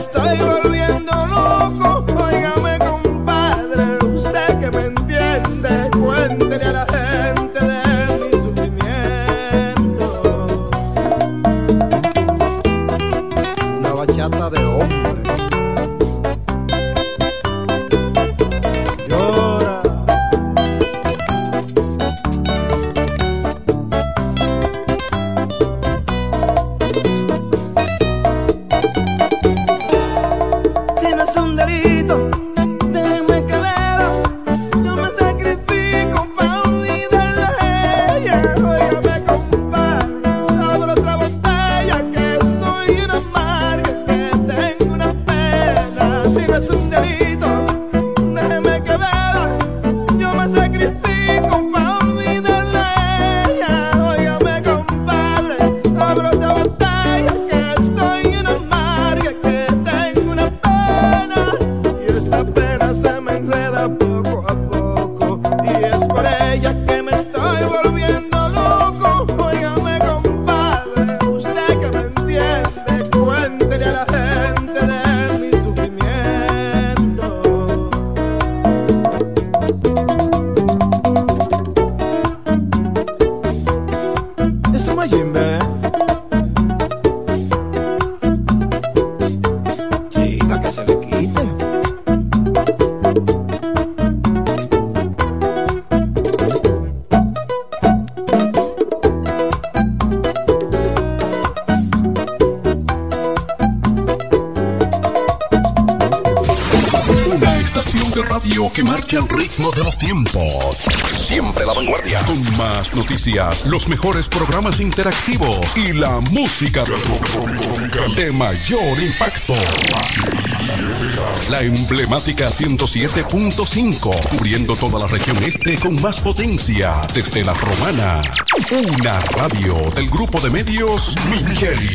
está em los mejores programas interactivos y la música de mayor impacto. La emblemática 107.5, cubriendo toda la región este con más potencia, desde la romana. Una radio del grupo de medios Micheli.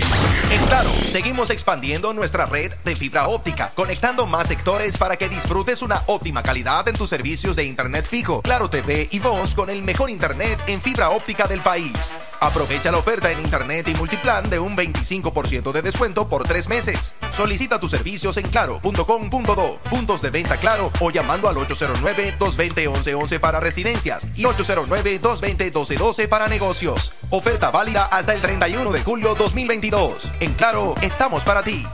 En Claro, seguimos expandiendo nuestra red de fibra óptica, conectando más sectores para que disfrutes una óptima calidad en tus servicios de internet fijo, Claro TV y voz con el mejor internet en fibra óptica del país. Aprovecha la oferta en internet y multiplan de un 25% de descuento por tres meses. Solicita tus servicios en claro.com.do, puntos de venta claro o llamando al 809-220-1111 para residencias y 809-220-1212 para negocios. Oferta válida hasta el 31 de julio 2022. En Claro, estamos para ti.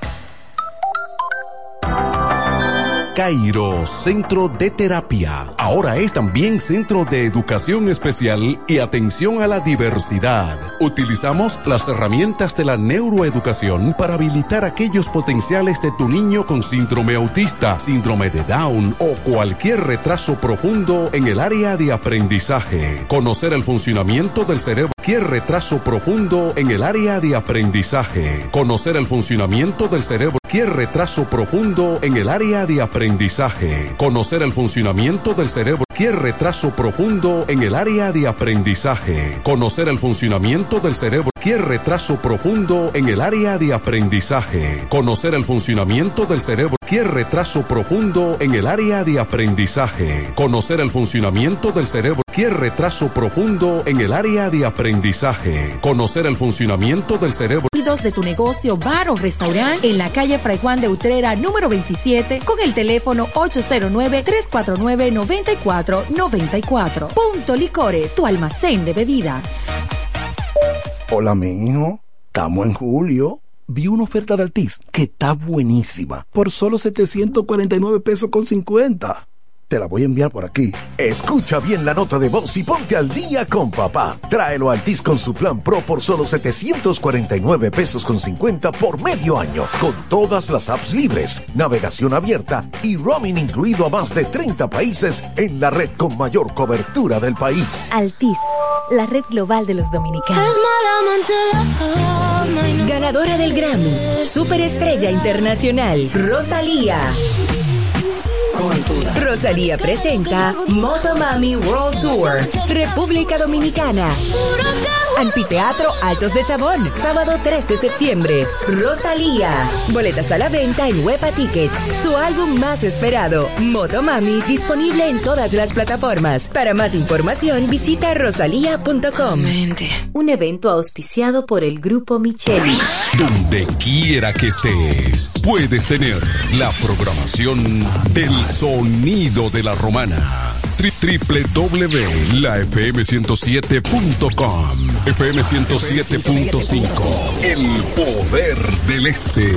Cairo Centro de Terapia. Ahora es también Centro de Educación Especial y Atención a la Diversidad. Utilizamos las herramientas de la neuroeducación para habilitar aquellos potenciales de tu niño con síndrome autista, síndrome de Down o cualquier retraso profundo en el área de aprendizaje. Conocer el funcionamiento del cerebro retraso profundo en el área de aprendizaje. Conocer el funcionamiento del cerebro. Cualquier retraso profundo en el área de aprendizaje. Conocer el funcionamiento del cerebro. Cualquier retraso profundo en el área de aprendizaje. Conocer el funcionamiento del cerebro. Cualquier retraso profundo en el área de aprendizaje. Conocer el funcionamiento del cerebro. Cualquier retraso profundo en el área de aprendizaje. Conocer el funcionamiento del cerebro. Cualquier retraso profundo en el área de aprendizaje. Conocer el funcionamiento del cerebro. de tu negocio, bar o restaurante en la calle Fray Juan de Utrera, número 27, con el teléfono 809-349-9494. Punto Licores, tu almacén de bebidas. Hola, mi hijo. Estamos en julio. Vi una oferta de Altis que está buenísima. Por solo 749 pesos con 50. Te la voy a enviar por aquí. Escucha bien la nota de voz y ponte al día con papá. Tráelo a Altis con su plan Pro por solo 749 pesos con 50 por medio año. Con todas las apps libres, navegación abierta y roaming incluido a más de 30 países en la red con mayor cobertura del país. Altis, la red global de los dominicanos. Ganadora del Grammy, Superestrella Internacional, Rosalía. Rosalía presenta Motomami World Tour, República Dominicana. Anfiteatro Altos de Chabón, sábado 3 de septiembre. Rosalía. Boletas a la venta en Huepa Tickets. Su álbum más esperado, Motomami, disponible en todas las plataformas. Para más información, visita rosalía.com. Un evento auspiciado por el Grupo Micheli. Donde quiera que estés, puedes tener la programación del sonido de la romana www.lafm107.com FM 107.5 El poder del este.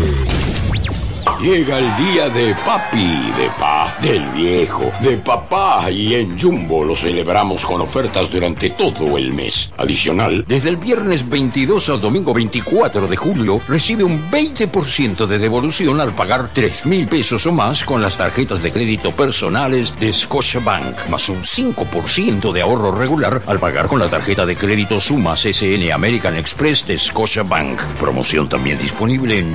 Llega el día de papi, de pa, del viejo, de papá y en Jumbo lo celebramos con ofertas durante todo el mes. Adicional, desde el viernes 22 al domingo 24 de julio recibe un 20% de devolución al pagar 3 mil pesos o más con las tarjetas de crédito personales de Scotiabank, más un 5% de ahorro regular al pagar con la tarjeta de crédito Sumas SN American Express de Scotiabank. Promoción también disponible en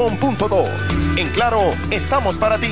en Claro, estamos para ti.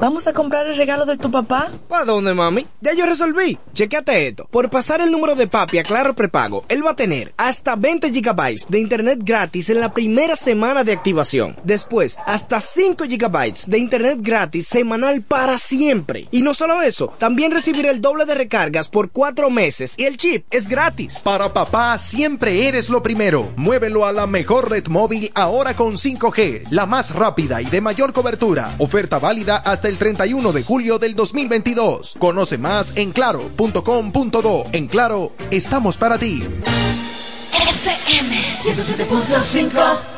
vamos a comprar el regalo de tu papá. ¿Para dónde, mami? Ya yo resolví. Chequéate esto. Por pasar el número de papi a Claro Prepago, él va a tener hasta 20 gigabytes de internet gratis en la primera semana de activación. Después, hasta 5 gigabytes de internet gratis semanal para siempre. Y no solo eso, también recibirá el doble de recargas por 4 meses y el chip es gratis. Para papá siempre eres lo primero. Muévelo a la mejor red móvil ahora con 5G, la más rápida y de mayor cobertura Oferta válida hasta el 31 de julio del 2022. Conoce más en claro.com.do. En Claro, estamos para ti. FM 107.5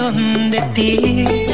versión de ti.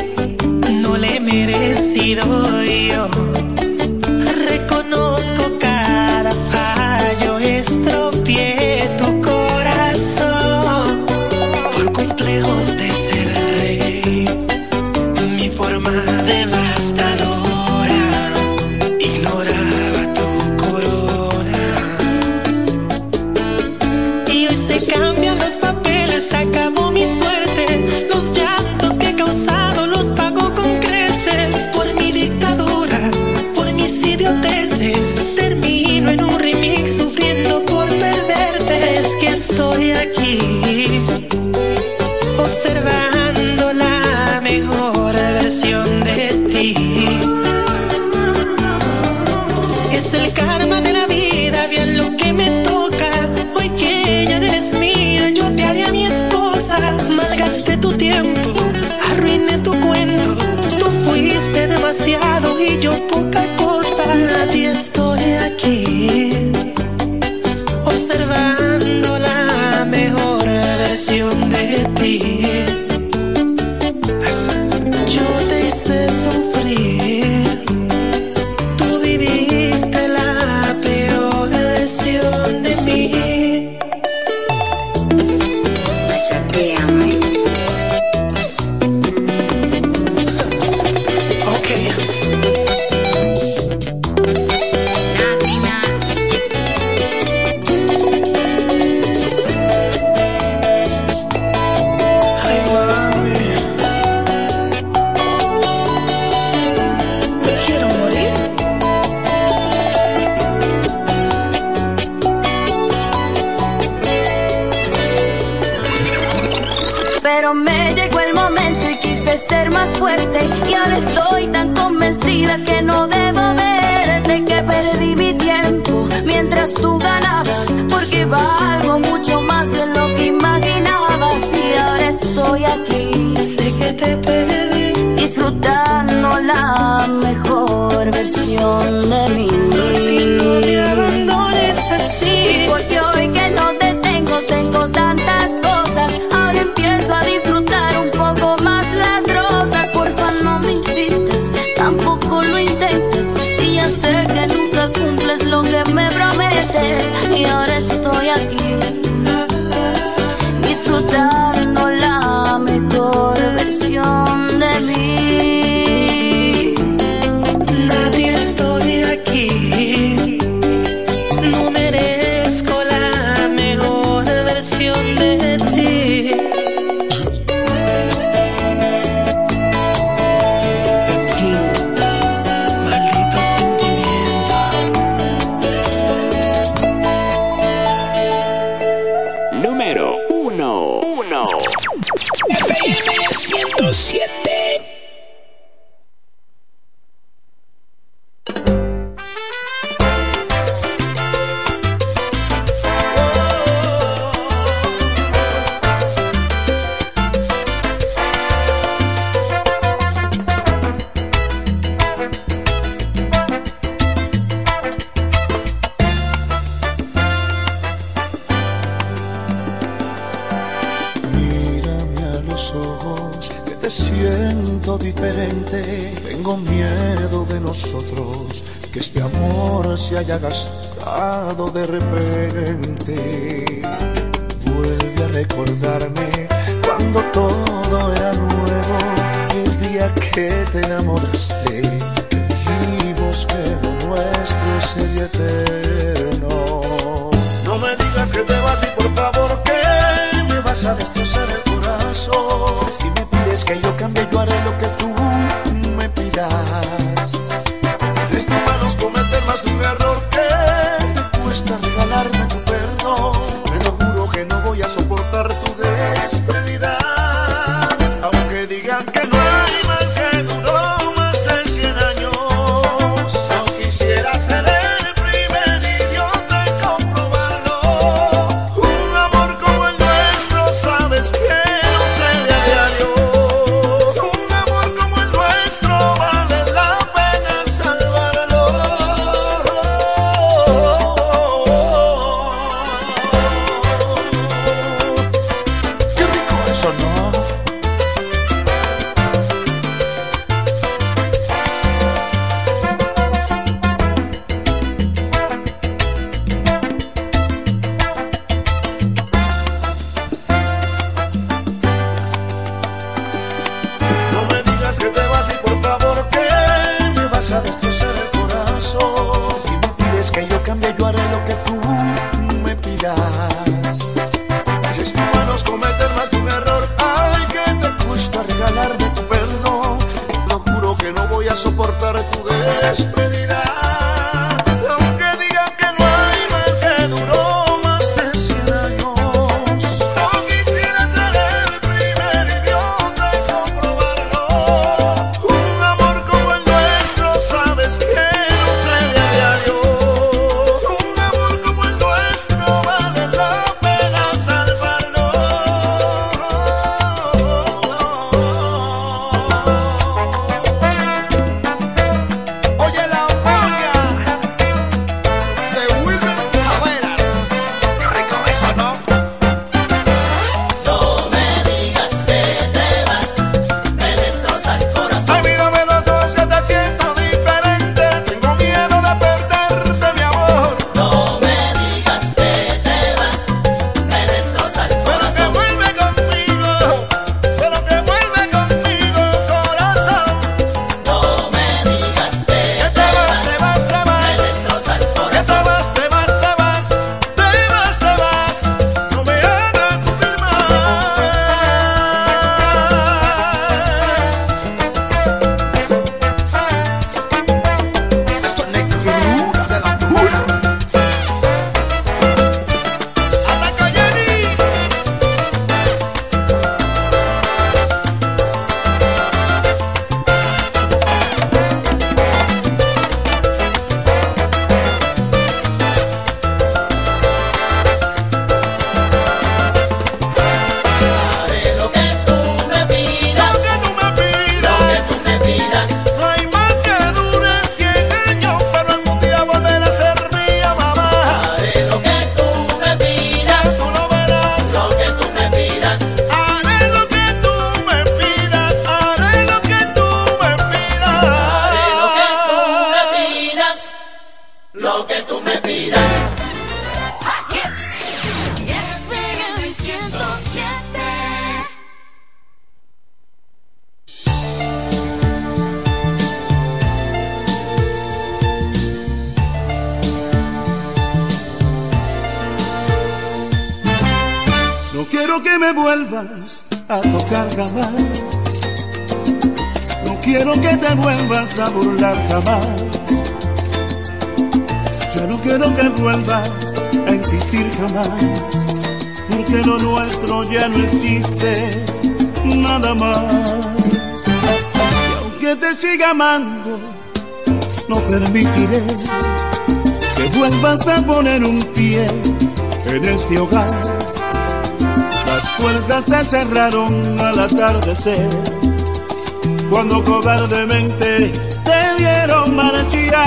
cuando cobardemente te vieron marchar.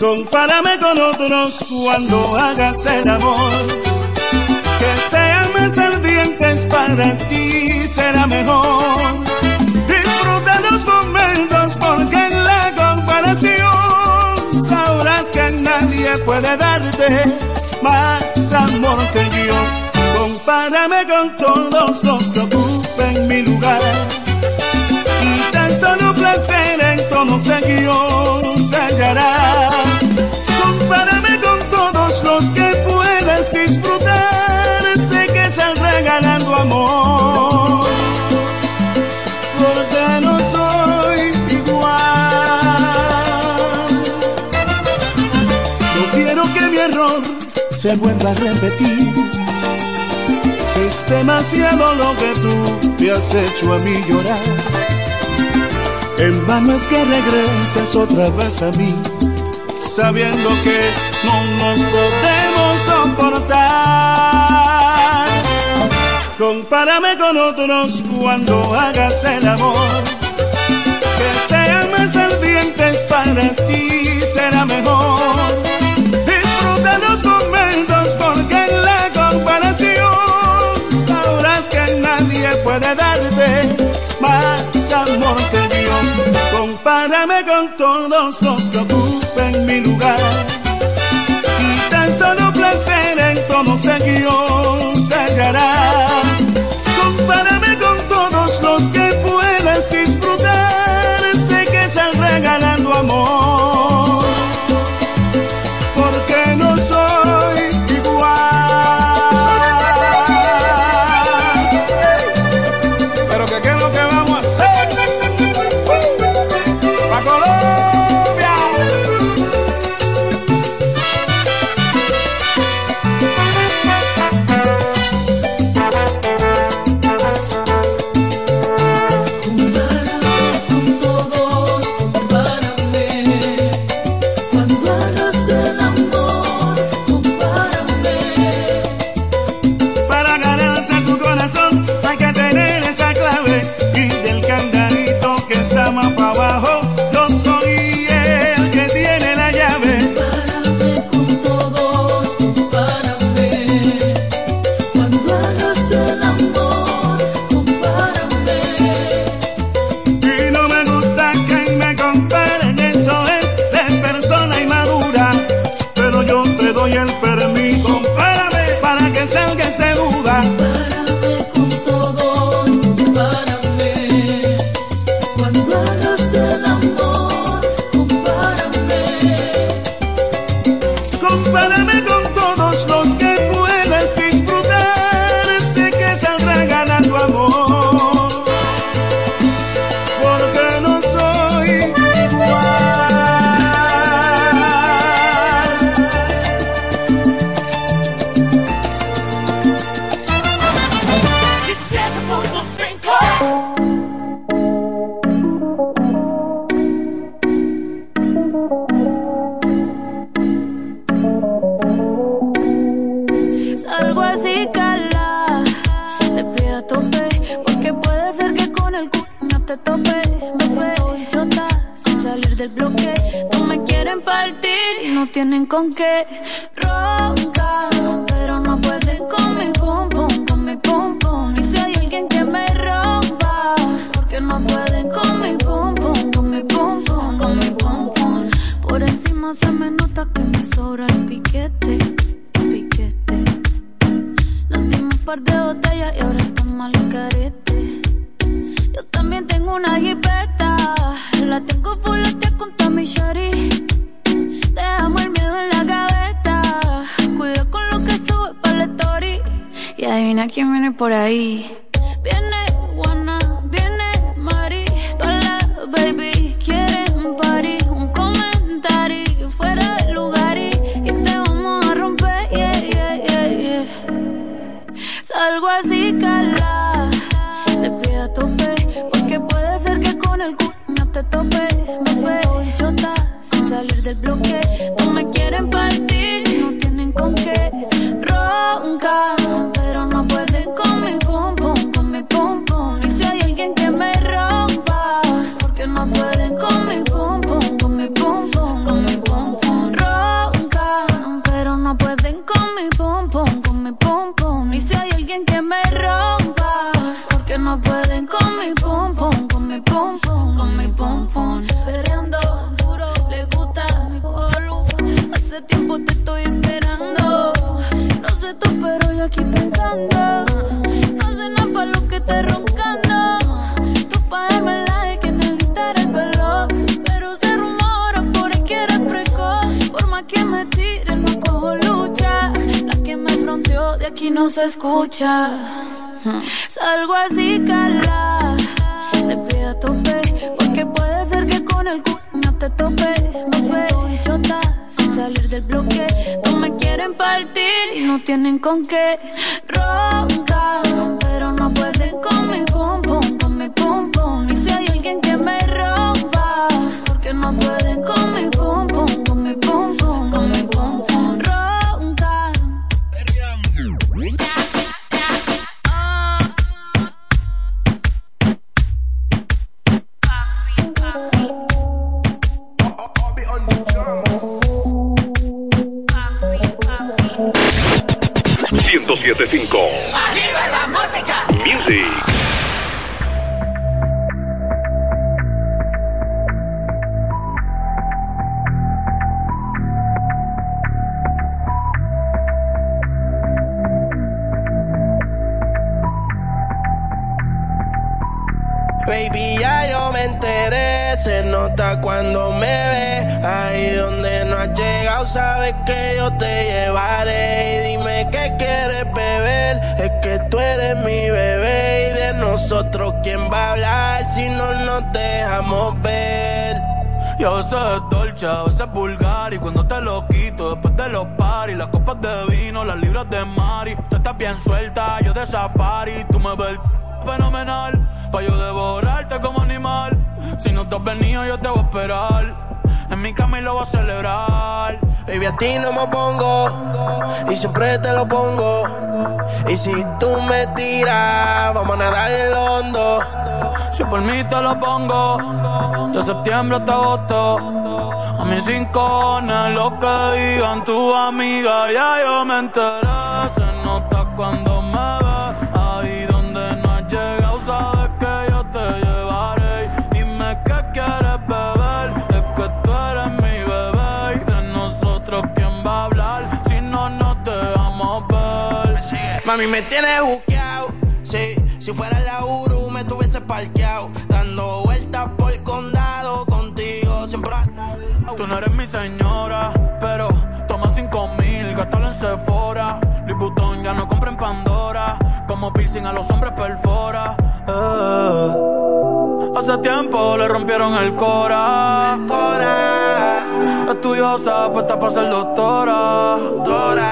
Compárame con otros cuando hagas el amor, que sean más ardientes para ti será mejor. Disfruta los momentos porque en la comparación sabrás que nadie puede darte más amor que yo. Párame con todos los que ocupen mi lugar. Y tan solo placer en conocer guion se hallará. Compárame con todos los que puedas disfrutar. Sé que estás regalando amor. Porque no soy igual. No quiero que mi error se vuelva a repetir demasiado lo que tú me has hecho a mí llorar. En vano es que regreses otra vez a mí, sabiendo que no nos podemos soportar. Compárame con otros cuando hagas el amor, que sean más ardientes para ti será mejor. Disfruta los momentos porque en la comparación puede darte más amor que yo. Compárame con todos los que aquí no se escucha. Salgo así, cala. Le pido a tope. Porque puede ser que con el culo no te tope. Me suelto bichota sin salir del bloque. No me quieren partir y no tienen con qué. Ronca, con mi pum nosotros, ¿quién va a hablar si no nos dejamos ver? Yo a veces es dolce, a veces es vulgar Y cuando te lo quito después de los paris Las copas de vino, las libras de Mari. Tú estás bien suelta, yo de safari. Tú me ves fenomenal Pa' yo devorarte como animal. Si no te has venido yo te voy a esperar. En mi cama y lo voy a celebrar. Baby, a ti no me pongo y siempre te lo pongo. Y si tú me tiras, vamos a nadar en lo hondo. Si por mí te lo pongo, de septiembre hasta agosto. A mis cinco lo que digan tu amiga, ya yo me enteré. Mami, me tienes buqueado. Sí, si fuera la Uru, me tuviese parqueado. Dando vueltas por el condado contigo. Siempre Tú no eres mi señora, pero toma cinco mil, gástalo en Sephora. Louis ya no compra en Pandora. Como piercing a los hombres perfora. Eh. Hace tiempo le rompieron el cora. Estudiosa, puesta para ser doctora.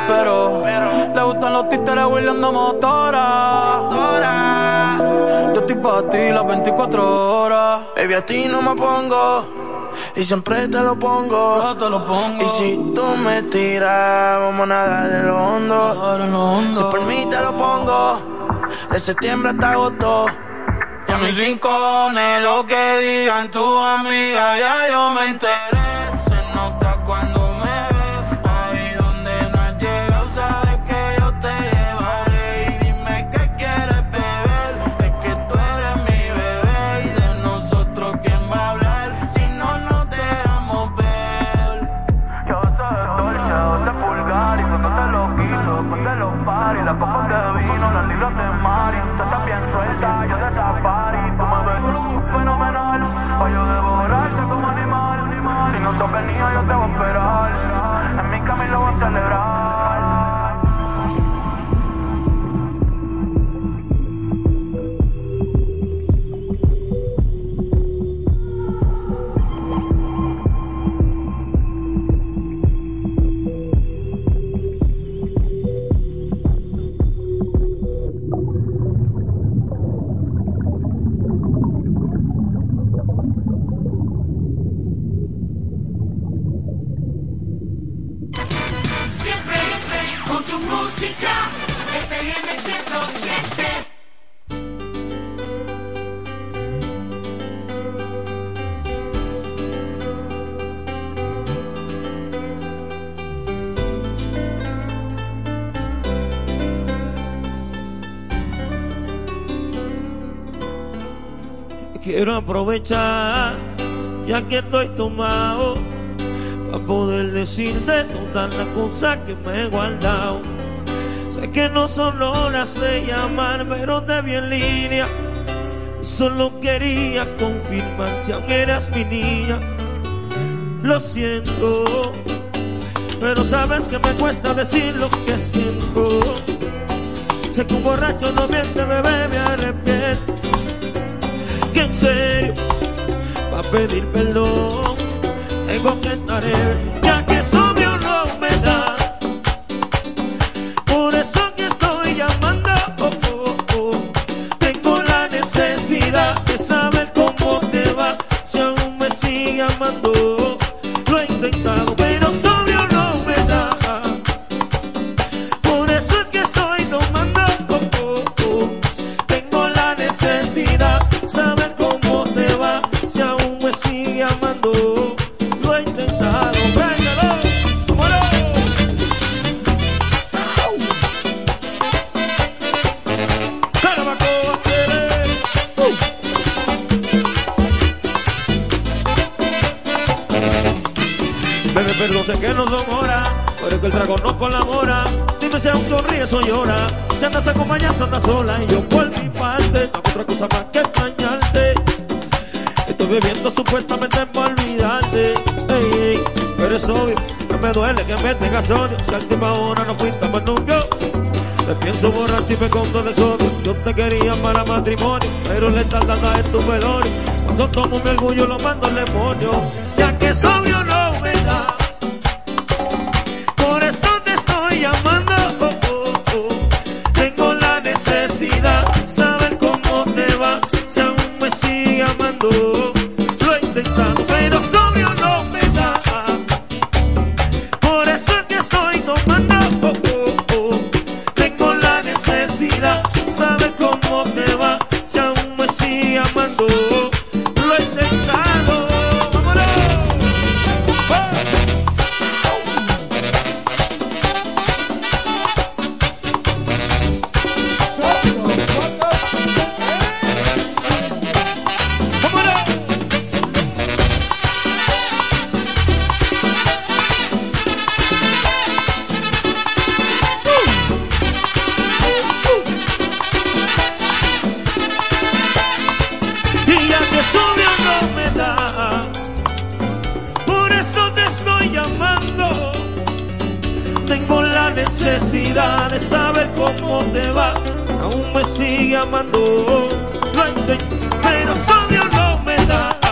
Pero le gustan los títeres huirleando motora. Yo estoy para ti las 24 horas. Baby, a ti no me pongo. Y siempre te lo pongo. te lo pongo. Y si tú me tiras, vamos a nadar en lo hondo. Si por mí te lo pongo. De septiembre hasta agosto. Y a mis rincones, lo que digan tu amiga, ya yo me enteré. ya que estoy tomado, para poder decirte todas las cosas que me he guardado. Sé que no son horas de llamar, pero te vi en línea. Solo quería confirmar si aún eras mi niña. Lo siento, pero sabes que me cuesta decir lo que siento. Sé que un borracho no miente, bebé, me arrepiento serio para pedir perdón. Tengo que estar ebrio que me tengas odio. Si al tipo ahora no fuiste más nunca. Te pienso borracho y fecondo de sodio. Yo te quería para matrimonio, pero le estás dando en tu velorio. Cuando tomo mi orgullo lo mando al demonio. Ya que soy necesidad de saber cómo te va, aún me sigue amando. Pero solo no me da.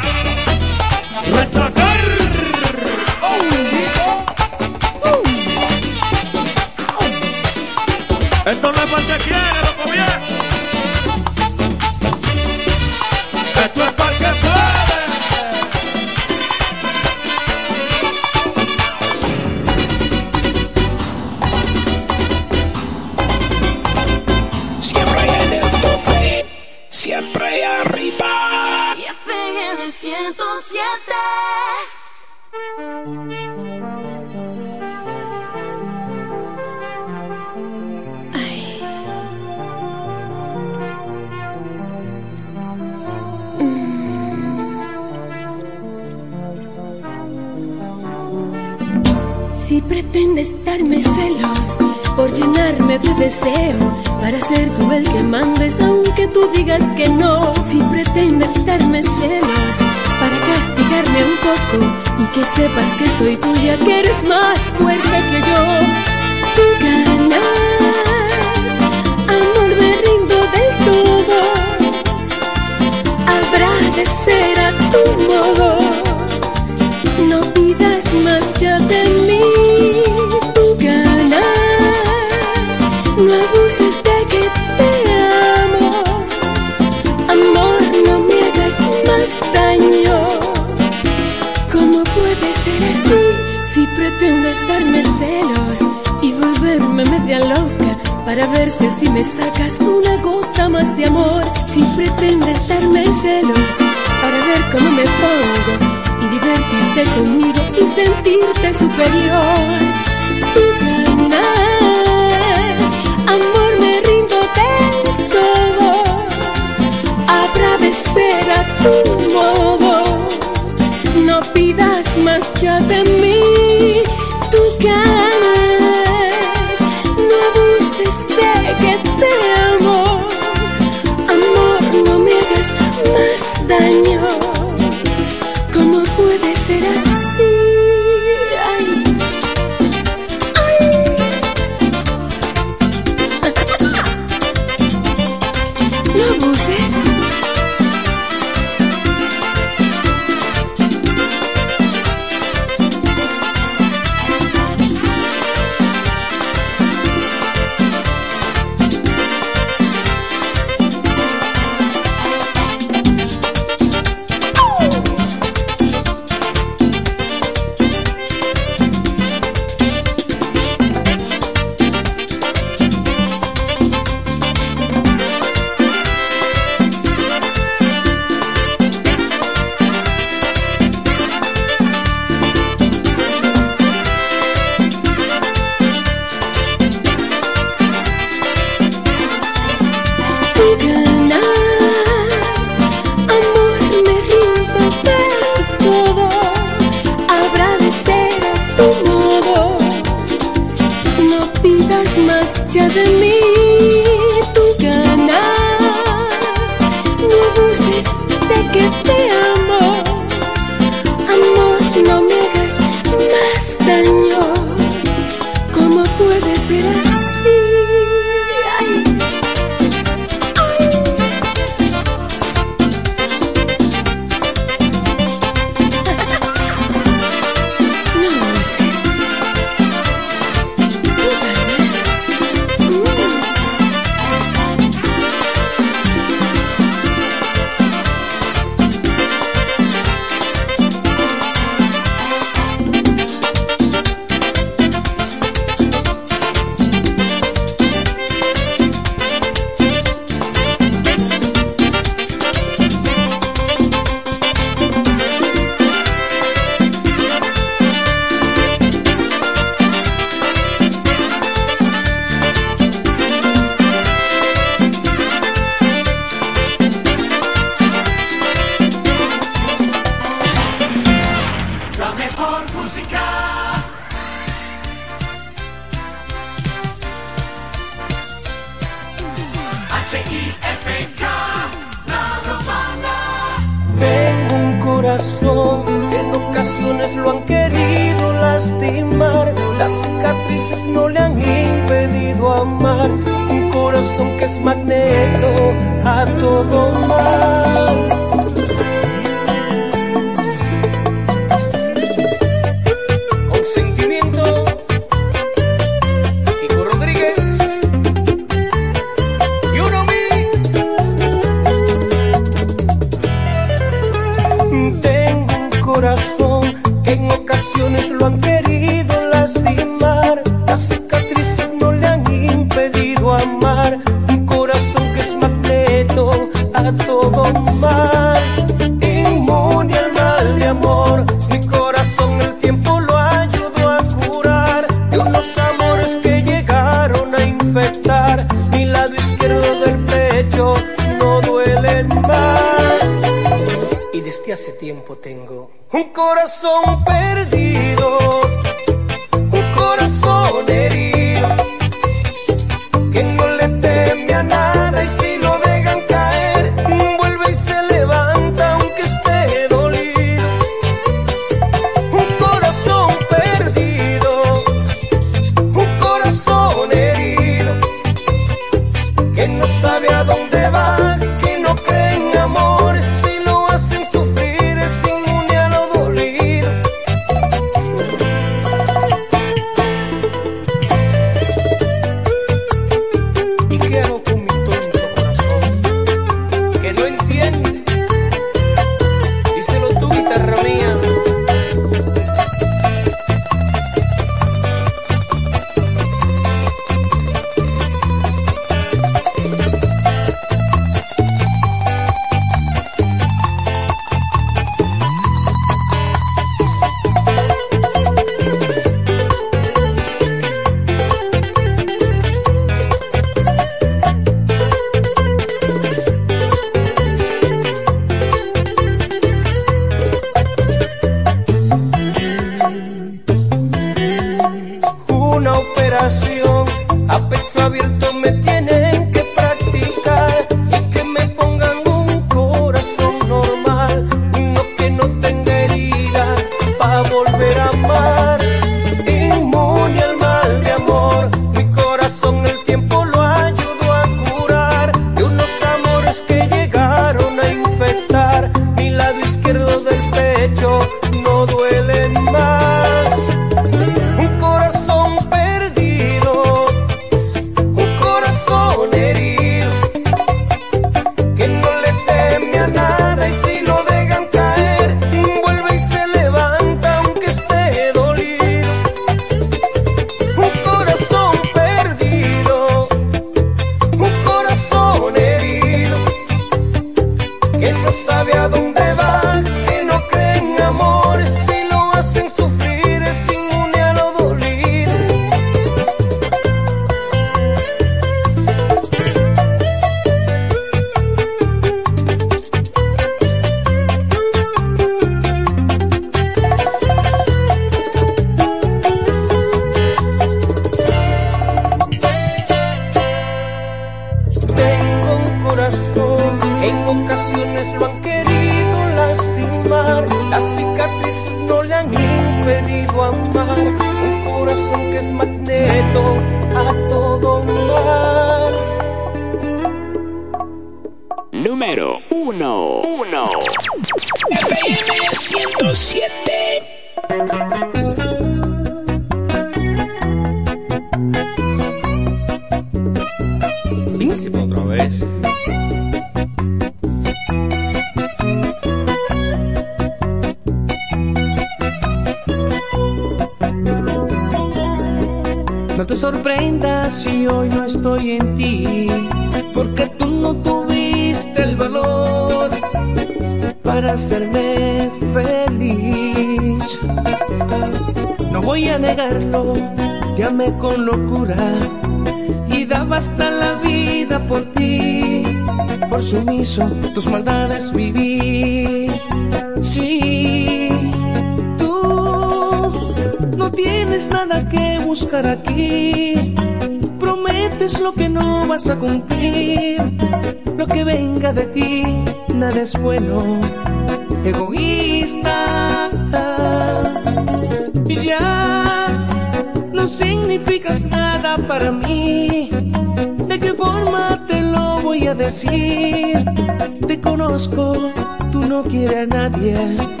Nadie.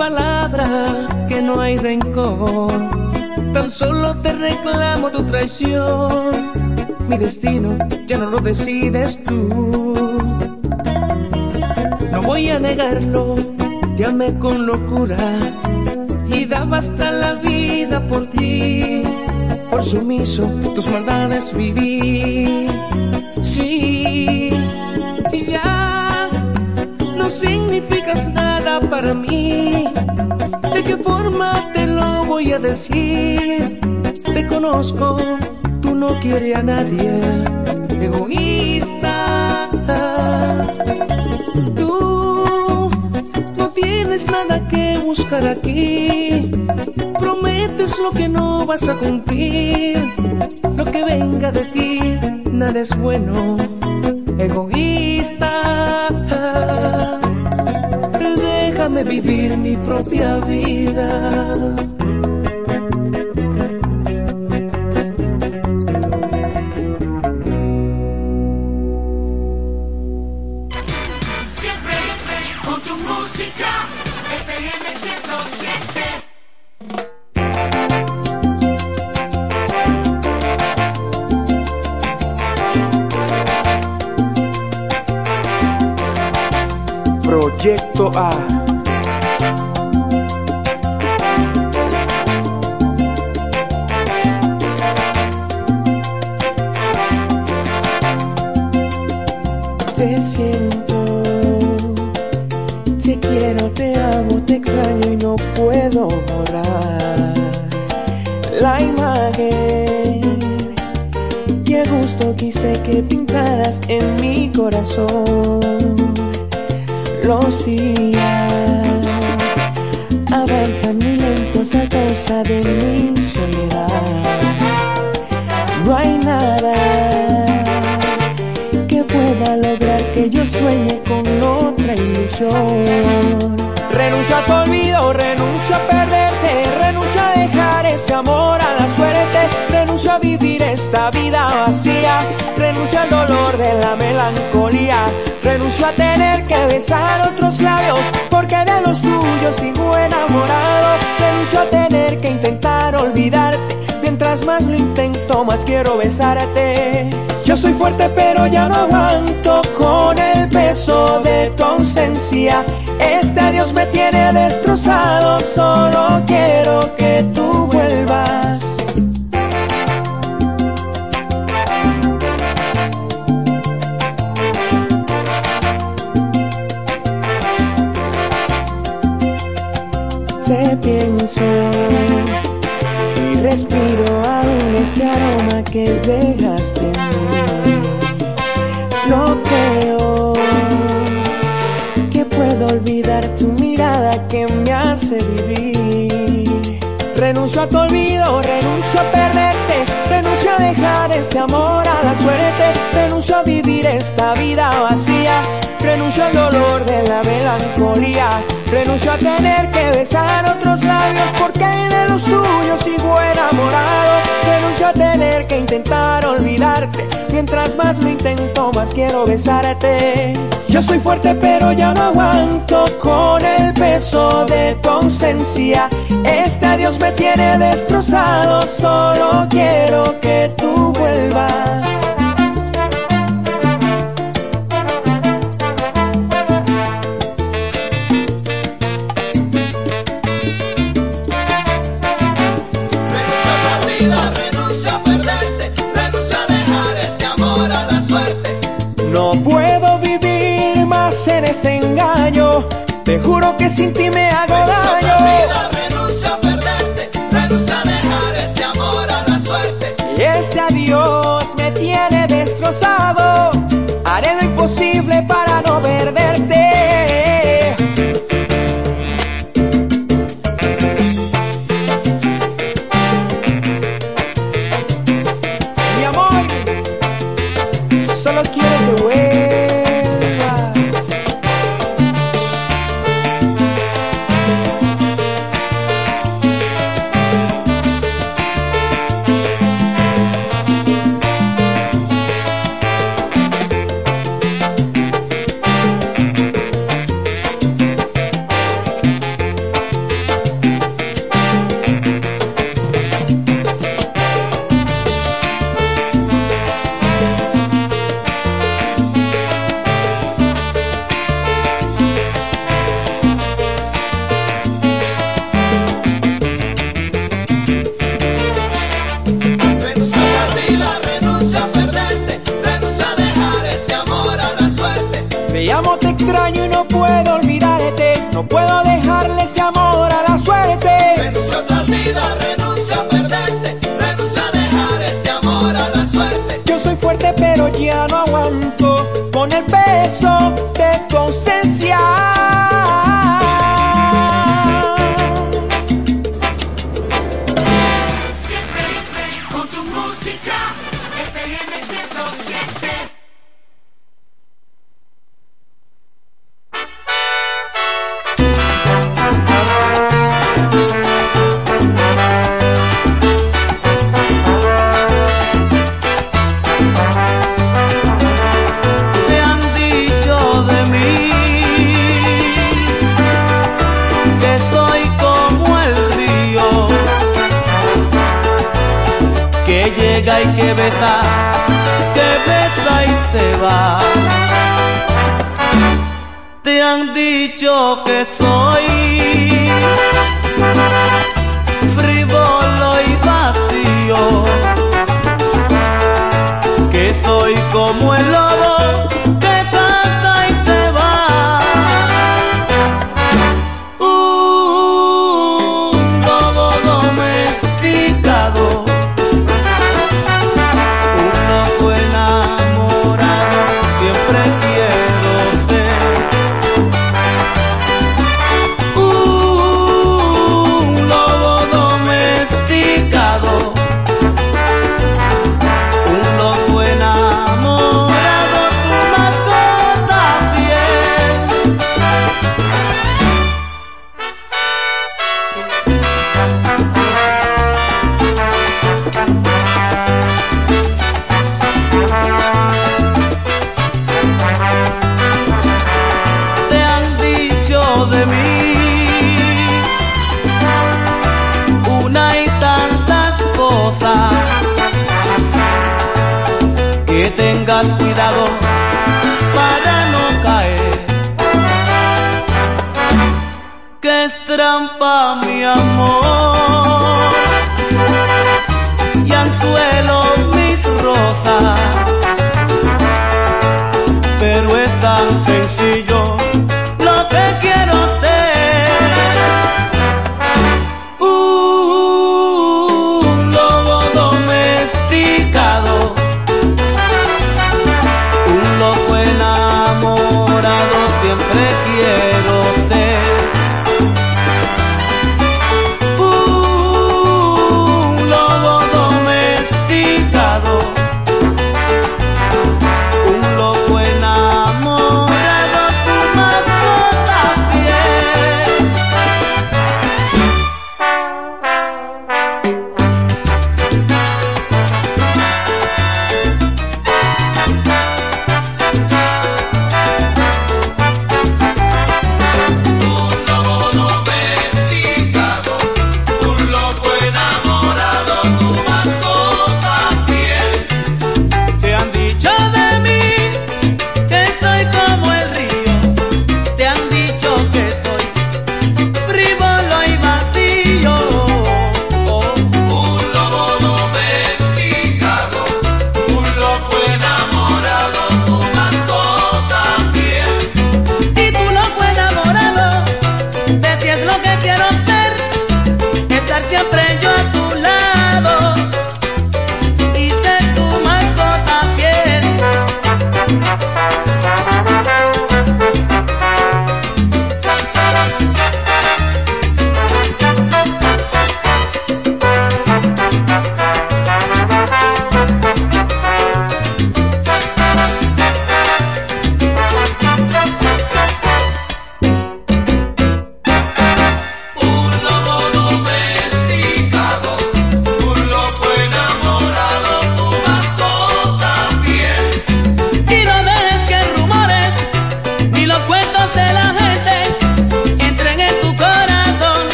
Palabra que no hay rencor. Tan solo te reclamo tu traición. Mi destino ya no lo decides tú. No voy a negarlo, te amé con locura y daba hasta la vida por ti. Por sumiso, tus maldades viví. Sí, significas nada para mí. ¿De qué forma te lo voy a decir? Te conozco, tú no quieres a nadie. Egoísta, tú no tienes nada que buscar aquí. Prometes lo que no vas a cumplir. Lo que venga de ti, nada es bueno. Egoísta, déjame vivir mi propia vida. Tener que besar otros labios, porque de los tuyos sigo enamorado, renuncio a tener que intentar olvidarte, mientras más lo intento más quiero besarte. Yo soy fuerte pero ya no aguanto con el peso de tu ausencia. Este adiós me tiene destrozado, solo quiero que tú y respiro aún ese aroma que dejaste en mí. No creo que puedo olvidar tu mirada que me hace vivir. Renuncio a tu olvido, renuncio a perderte, renuncio a dejar este amor a la suerte, renuncio a vivir esta vida vacía, renuncio al dolor de la melancolía, renuncio a tener que besar otros labios porque de los tuyos sigo enamorado, renuncio a tener que intentar olvidarte, mientras más lo intento más quiero besarte. Yo soy fuerte pero ya no aguanto con el peso de tu ausencia, este adiós me tiene destrozado, solo quiero que tú vuelvas. Que sin ti me hago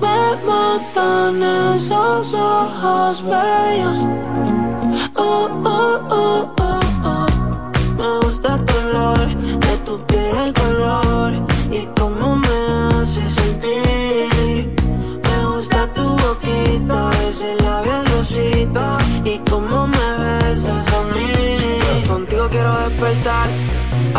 Memotanes, also Hosberian Ooh, ooh, ooh.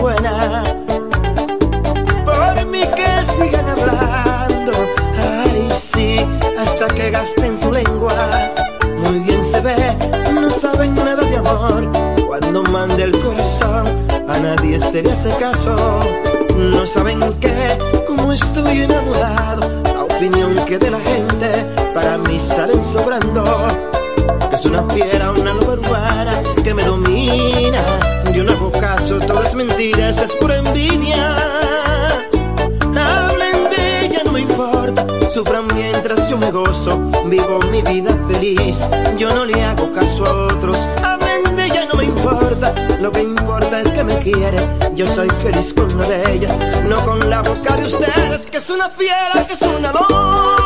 suena. Por mí que sigan hablando, ay sí, hasta que gasten su lengua. Muy bien se ve, no saben nada de amor. Cuando mande el corazón, a nadie se le hace caso. No saben qué, como estoy enamorado. La opinión que de la gente, para mí salen sobrando. Que es una fiera, una loba urbana que me domina son todas mentiras, es pura envidia. Hablen de ella, no me importa. Sufran mientras yo me gozo, vivo mi vida feliz. Yo no le hago caso a otros. Hablen de ella, no me importa. Lo que importa es que me quiere. Yo soy feliz con una de ellas, no con la boca de ustedes, que es una fiera, que es una loca.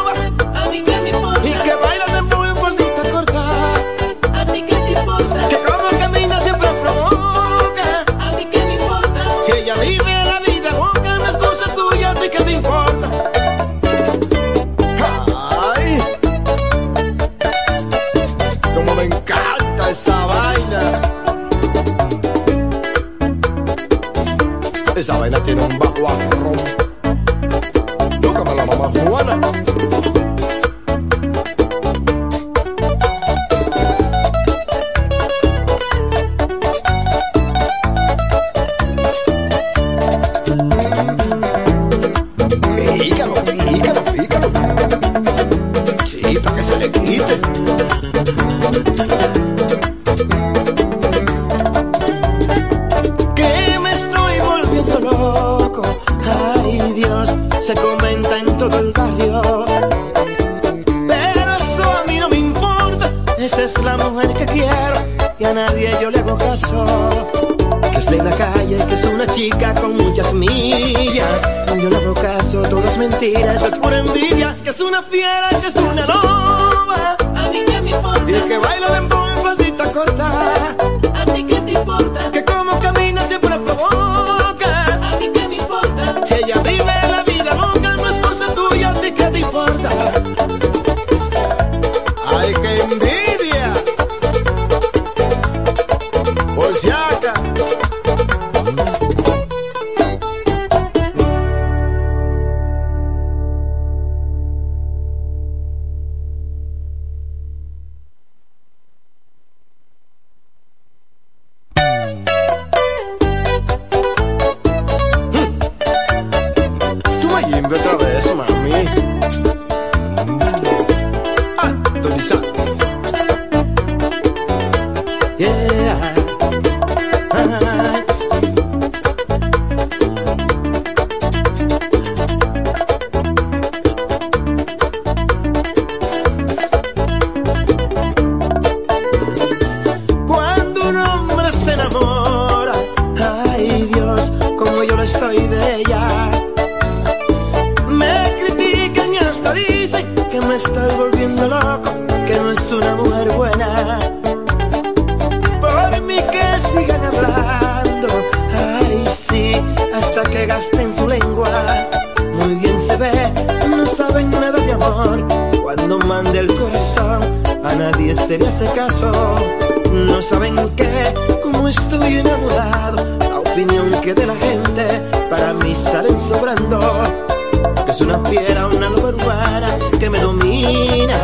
era una loba urbana que me domina.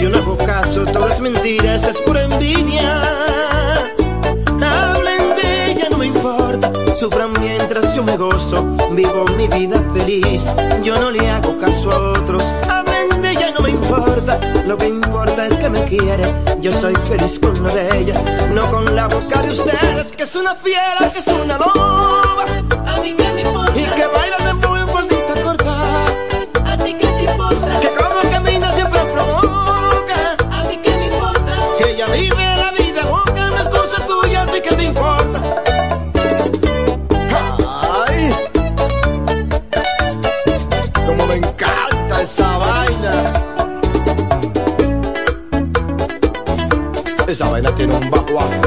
Yo no hago caso, todas mentiras es pura envidia. Hablen de ella, no me importa. Sufran mientras yo me gozo, vivo mi vida feliz. Yo no le hago caso a otros. Hablen de ella, no me importa. Lo que importa es que me quiere. Yo soy feliz con una de ella, no con la boca de ustedes, que es una fiera, que es una loba. A mí que me importa. Y que baila de que back va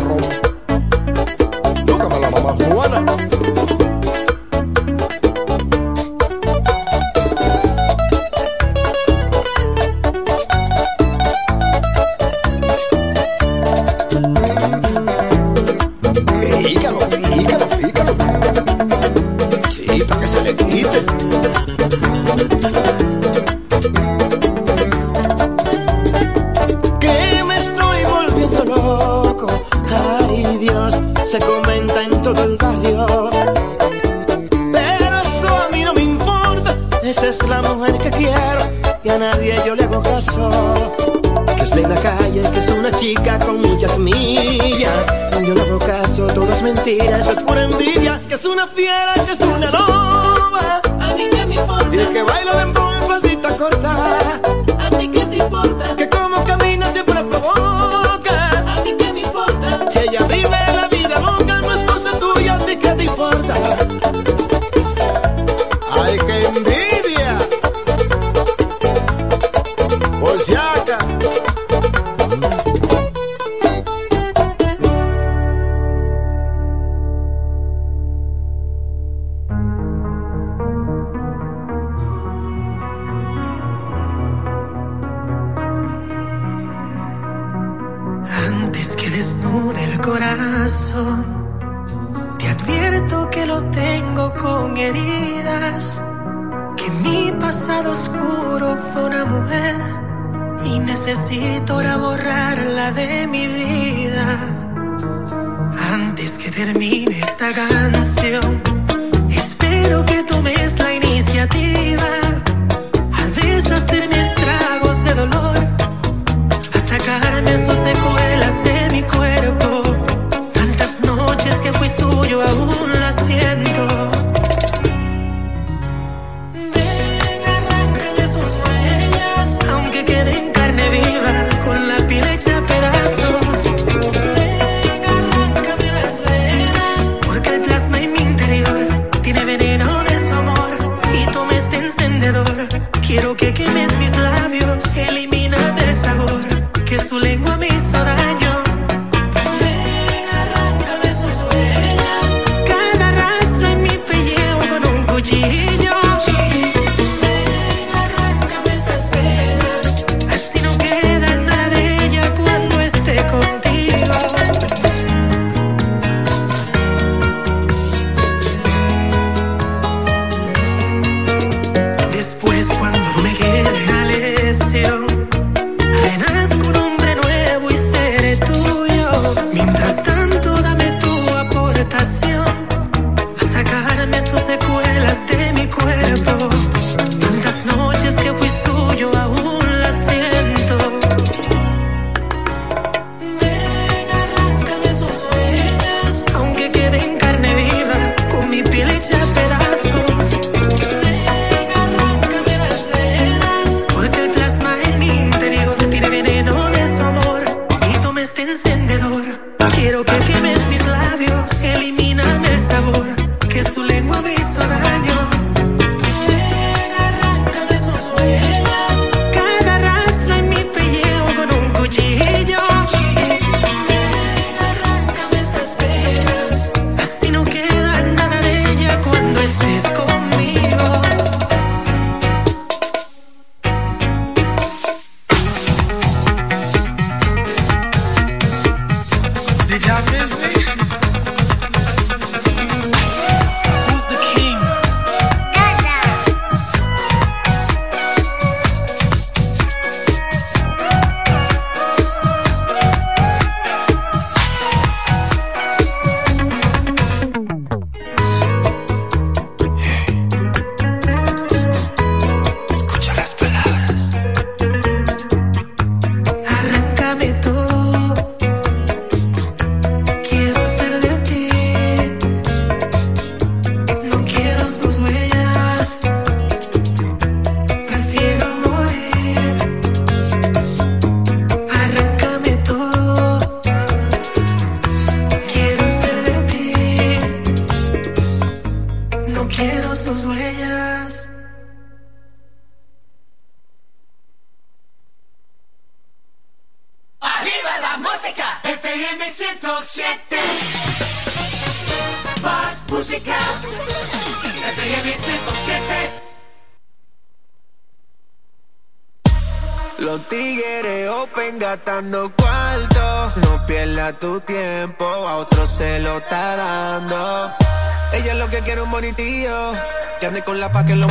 que ande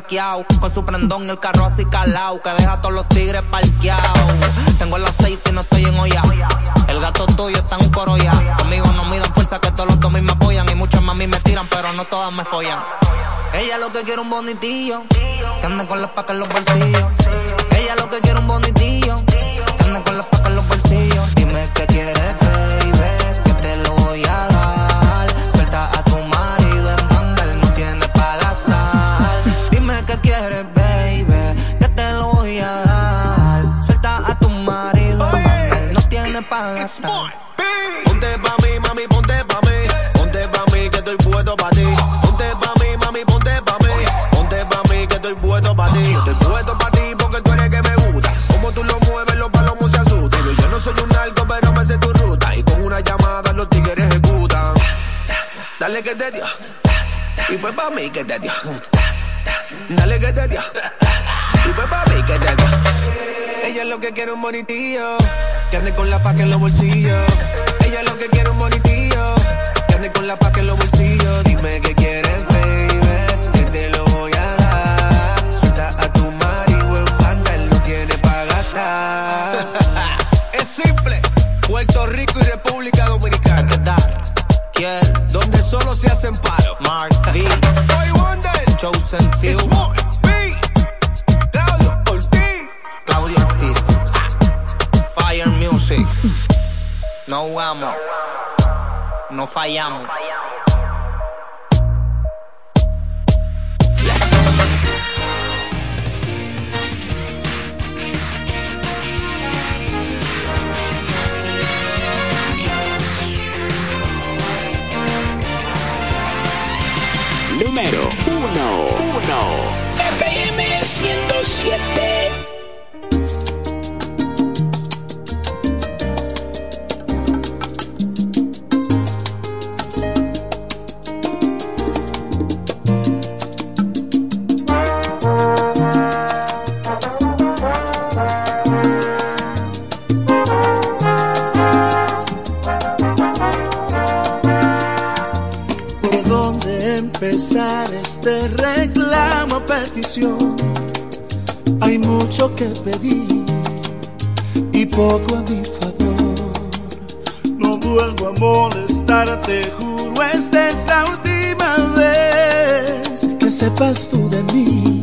rankeado. Con su prendón y el carro así calao, que deja a todos los tigres parqueados. Tengo el aceite y no estoy en olla. El gato tuyo está en un coro ya. Conmigo no midan fuerza que todos los domis me apoyan. Y muchas mami me tiran, pero no todas me follan. Ella lo que quiere un bonitillo, que ande con las pacas en los bolsillos. Ella lo que quiere un bonitillo, que te dio. Y fue pa' mí que te dio. Dale que te dio. Y fue pa' mí que te dio. Ella es lo que quiere un bonitillo. Que ande con la paca en los bolsillos. Ella es lo que quiere un bonitillo. Que ande con la paca en los bolsillos. Dime qué quieres, baby. Que te lo voy a dar. Suelta a tu marido. Él no tiene para gastar. es simple. Puerto Rico y República Dominicana. Solo se hacen paro. Mark B. Boy Wonder. Chosen Few. Claudio Ortiz. Claudio Ortiz. Fire Music. No vamos. No fallamos. Número 1. 1. FM 107. Este reclamo petición? Hay mucho que pedir y poco a mi favor. No vuelvo a molestarte, juro, esta es la última vez que sepas tú de mí.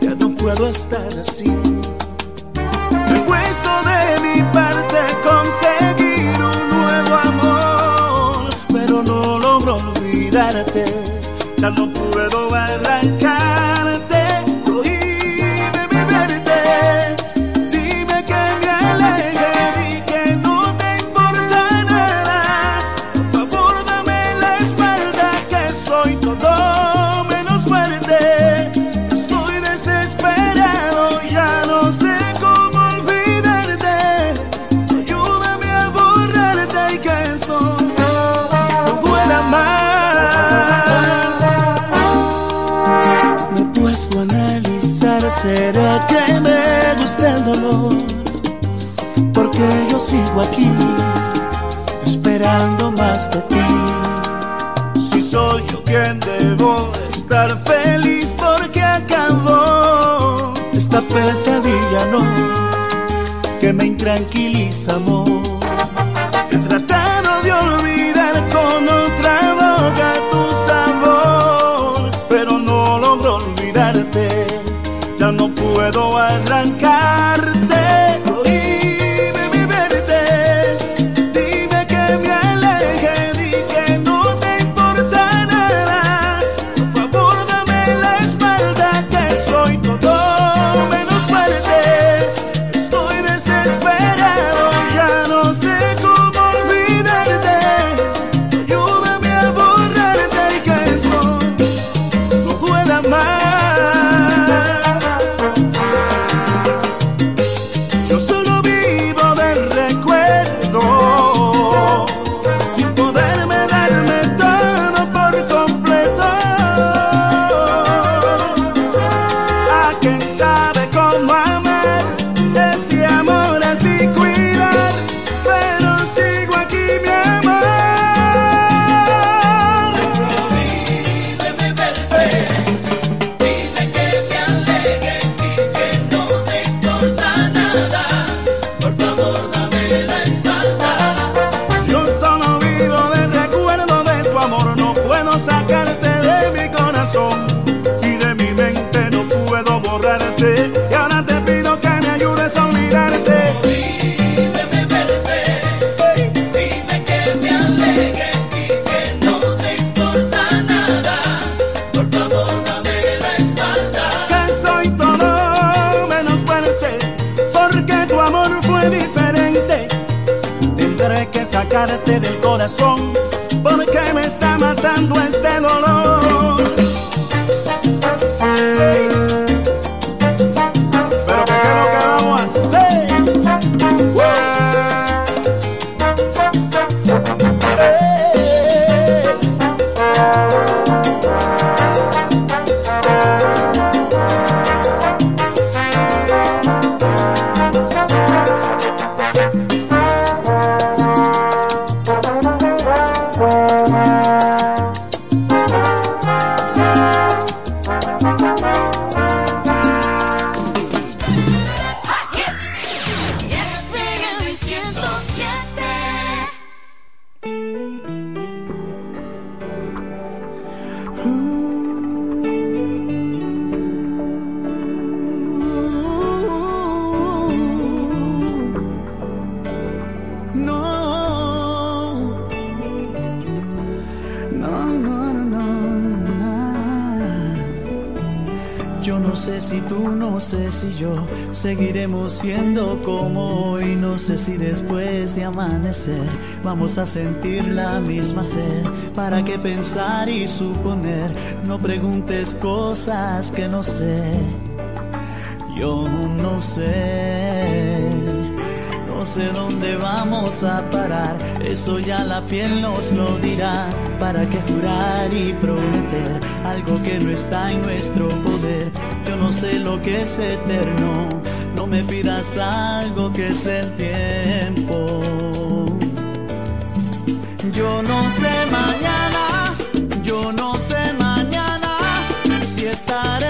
Ya no puedo estar así. He puesto de mi parte conseguir un nuevo amor, pero no logro olvidarte. Ya no puedo arrancarte, aquí, esperando más de ti. Si soy yo quien debo de estar feliz porque acabó esta pesadilla, no, que me intranquiliza, amor. Si después de amanecer vamos a sentir la misma sed. ¿Para qué pensar y suponer? No preguntes cosas que no sé. Yo no sé. No sé dónde vamos a parar, eso ya la piel nos lo dirá. ¿Para qué jurar y prometer algo que no está en nuestro poder? Yo no sé lo que es eterno, no me pidas algo que es del tiempo. Yo no sé mañana, yo no sé mañana si estaremos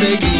seguir.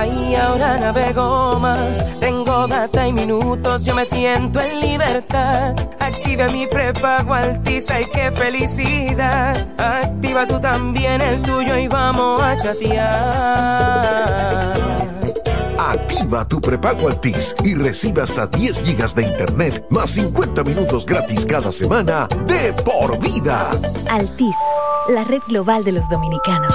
Ahí ahora navego más, tengo data y minutos, yo me siento en libertad. Activa mi prepago Altis, ay qué felicidad. Activa tú también el tuyo y vamos a chatear. Activa tu prepago Altis y recibe hasta 10 gigas de internet más 50 minutos gratis cada semana de por vida. Altis, la red global de los dominicanos.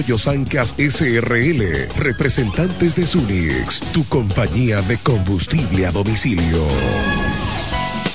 Sancas SRL, representantes de Sunix, tu compañía de combustible a domicilio.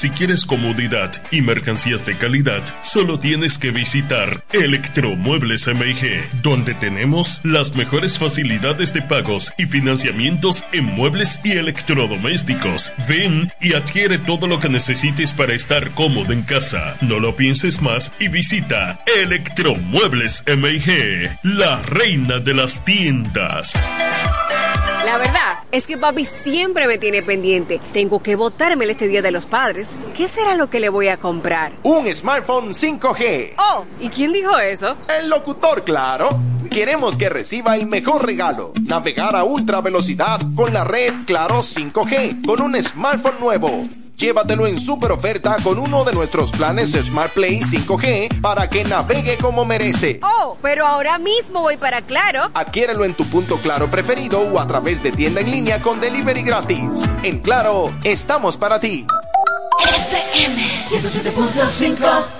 Si quieres comodidad y mercancías de calidad, solo tienes que visitar Electromuebles MIG, donde tenemos las mejores facilidades de pagos y financiamientos en muebles y electrodomésticos. Ven y adquiere todo lo que necesites para estar cómodo en casa. No lo pienses más y visita Electromuebles MIG, la reina de las tiendas. La verdad es que papi siempre me tiene pendiente. Tengo que votármelo este día de los padres. ¿Qué será lo que le voy a comprar? Un smartphone 5G. Oh, ¿y quién dijo eso? El locutor, claro. Queremos que reciba el mejor regalo. Navegar a ultra velocidad con la red Claro 5G con un smartphone nuevo. Llévatelo en super oferta con uno de nuestros planes Smart Play 5G para que navegue como merece. Oh, pero ahora mismo voy para Claro. Adquiérelo en tu punto Claro preferido o a través de tienda en línea con delivery gratis. En Claro, estamos para ti. FM 107.5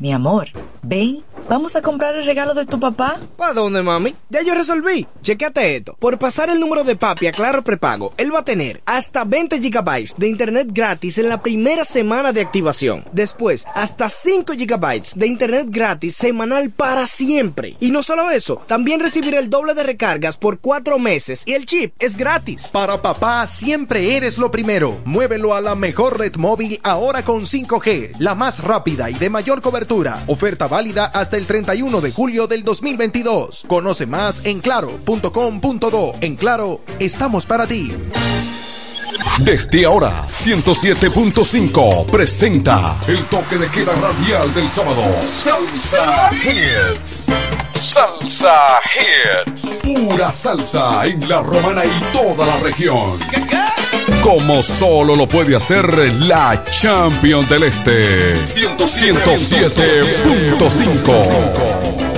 Mi amor, ven, vamos a comprar el regalo de tu papá. ¿Para dónde, mami? Ya yo resolví. Chequéate esto. Por pasar el número de papi a Claro Prepago, él va a tener hasta 20 gigabytes de internet gratis en la primera semana de activación. Después, hasta 5 gigabytes de internet gratis semanal para siempre. Y no solo eso, también recibirá el doble de recargas por 4 meses y el chip es gratis. Para papá siempre eres lo primero. Muévelo a la mejor red móvil ahora con 5G, la más rápida y de mayor cobertura. Oferta válida hasta el 31 de julio del 2022. Conoce más en claro.com.do. En Claro, estamos para ti. Desde ahora, 107.5 presenta el toque de queda radial del sábado. Salsa Hits. Salsa Hits. Pura salsa en la romana y toda la región. sentir como solo lo puede hacer la Champion del Este. 107.5.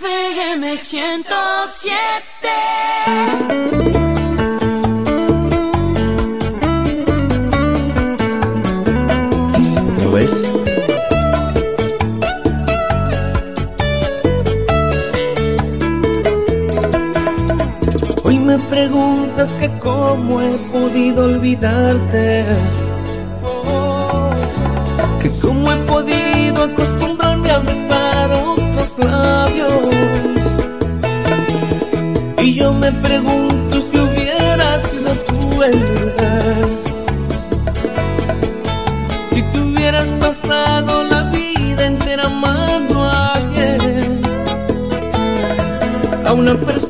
FM 107 preguntas que cómo he podido olvidarte, que cómo he podido acostumbrarme a besar otros labios. Y yo me pregunto si hubieras sido tú el lugar, si te hubieras pasado la vida entera amando a alguien, a una persona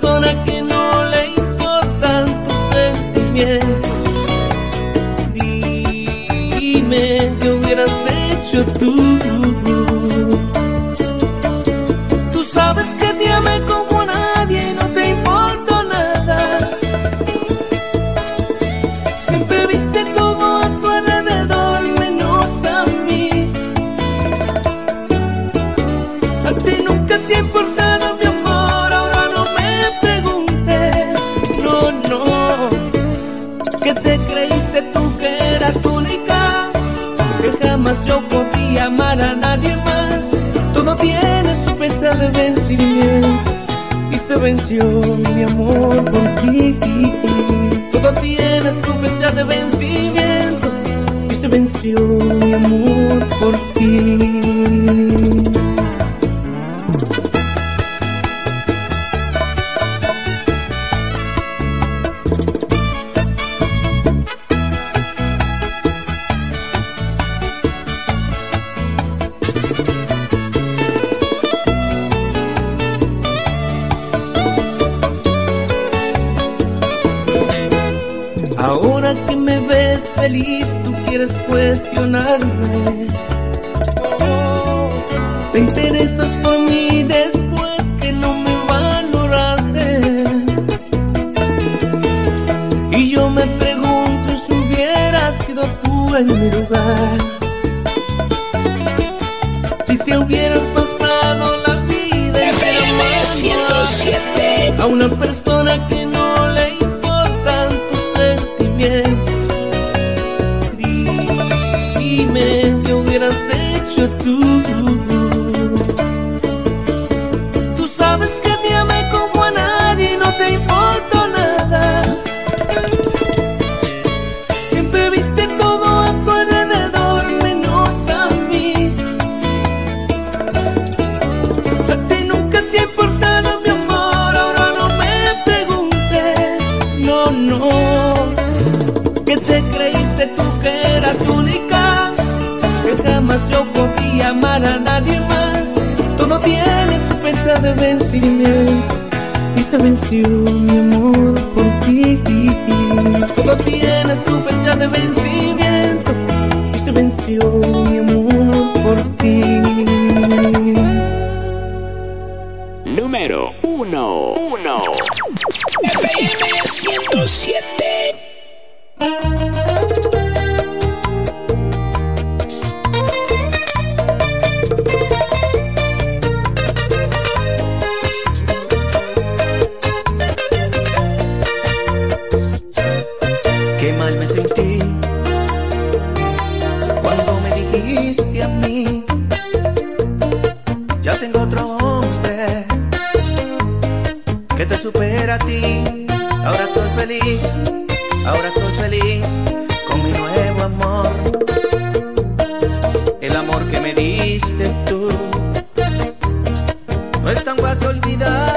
venció mi amor por ti. Todo tiene su fecha de vencimiento y se venció mi amor por ti. No es tan olvidar.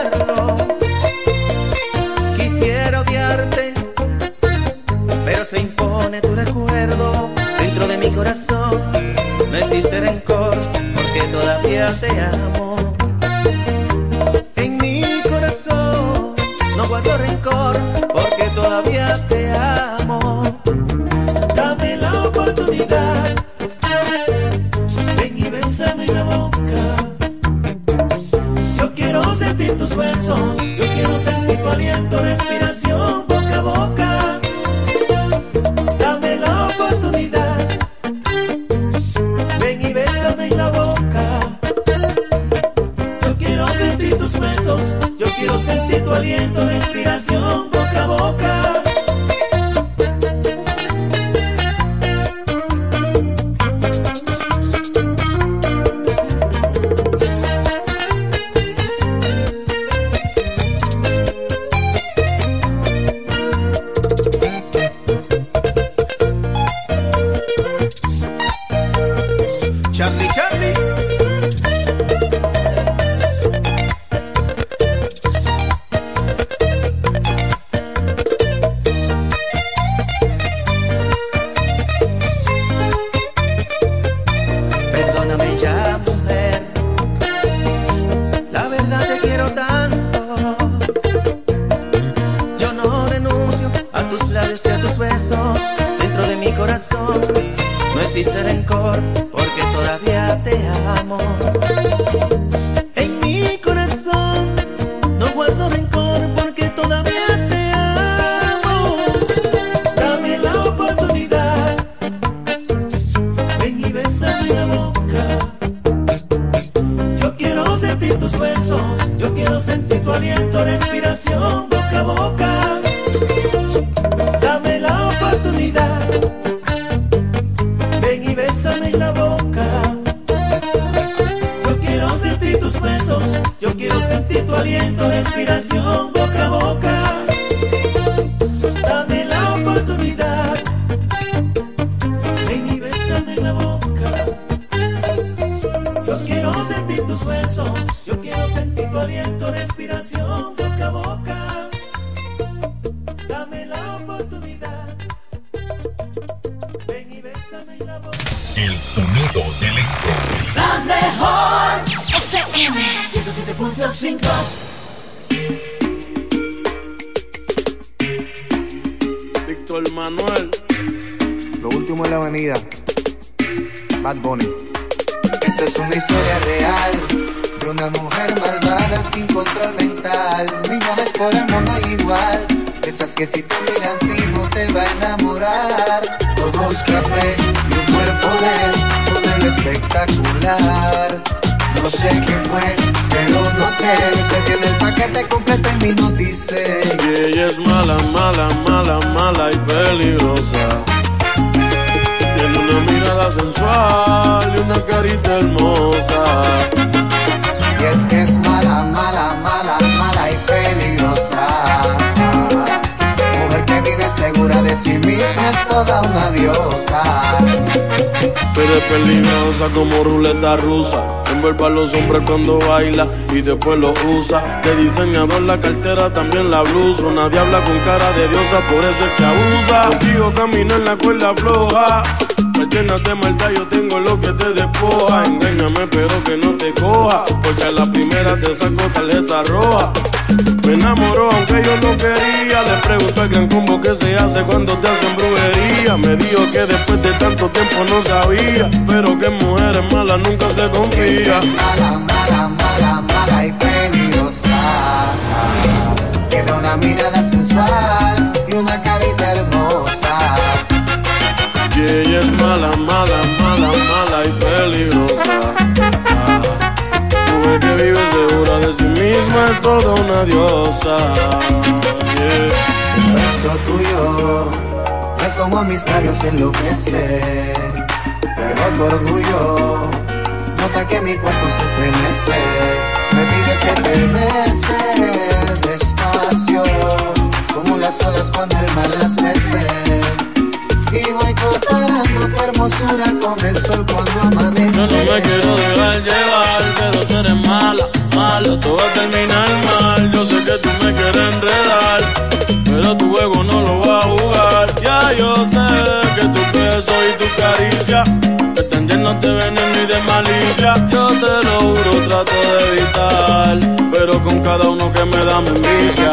Los hombres cuando baila y después lo usa. De diseñador la cartera, también la blusa. Nadie habla con cara de diosa, por eso es que abusa. Contigo camino en la cuerda floja. Me llenas de maldad, yo tengo lo que te despoja. Engáñame, pero que no te coja. Porque a la primera te saco tarjeta roja. Me enamoró aunque yo no quería. Le pregunto al gran combo que se hace cuando te hacen brujería. Me dijo que después de tanto tiempo no sabía. Pero que mujeres malas nunca se confía. Mala, mala, mala, mala y peligrosa. Tiene una mirada sensual y una carita. Y ella es mala, mala, mala, mala y peligrosa. Mujer que vive segura de sí misma es toda una diosa. Yeah. El beso tuyo es como mis labios enloquece. Pero tu orgullo nota que mi cuerpo se estremece. Me pides que te despacio, como las olas cuando el mar las mece. Y voy comparando tu hermosura con el sol cuando amanece. Yo no me quiero dejar llevar, pero tú eres mala, mala, todo va a terminar mal. Yo sé que tú me quieres enredar, pero tu juego no lo va a jugar. Ya yo sé que tu beso y tu caricia están llenos de veneno y de malicia. Yo te lo juro, trato de evitar, pero con cada uno que me da me envicia.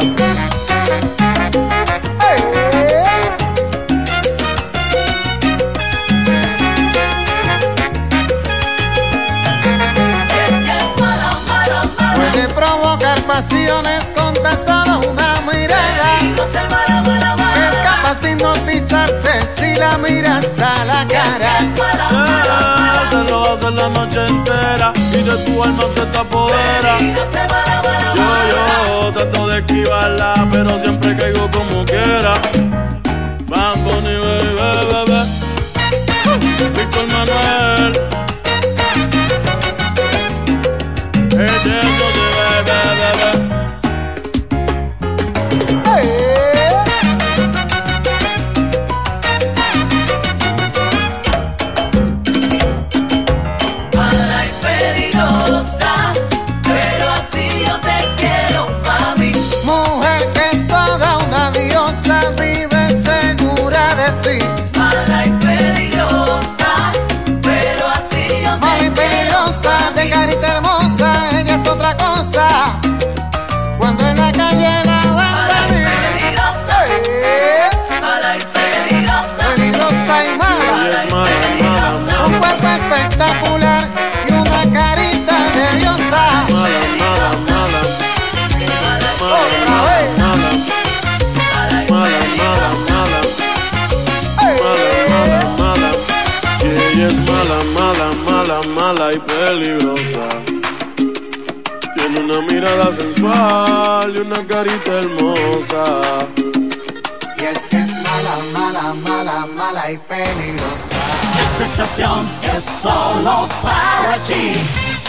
Con tan solo una mirada. Es capaz de hipnotizarte si la miras a la cara. Se lo hace la noche entera y de tu alma se te apodera. Yo, yo trato de esquivarla, pero siempre caigo como quiera. Y peligrosa. Tiene una mirada sensual y una carita hermosa. Y es que es mala, mala, mala, mala y peligrosa. Esta estación es solo para ti.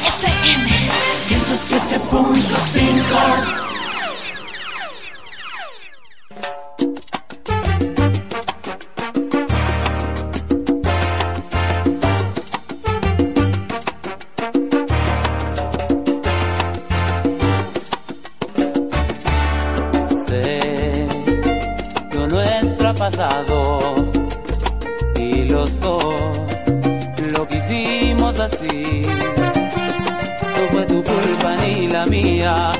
FM 107.5. los dos lo que hicimos así. No fue tu culpa ni la mía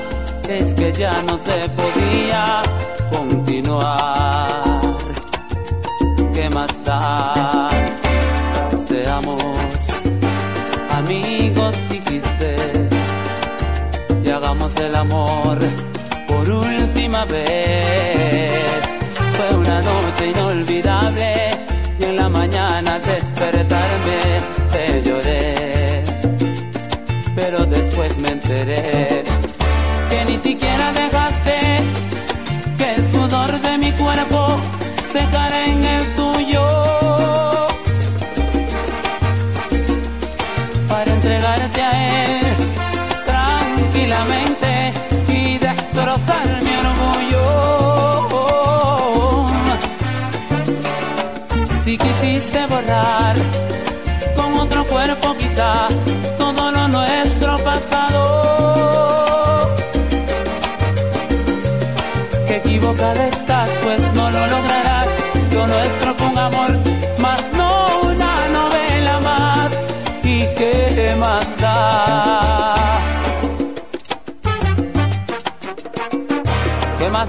es que ya no se podía continuar. Qué más da sudor de mi cuerpo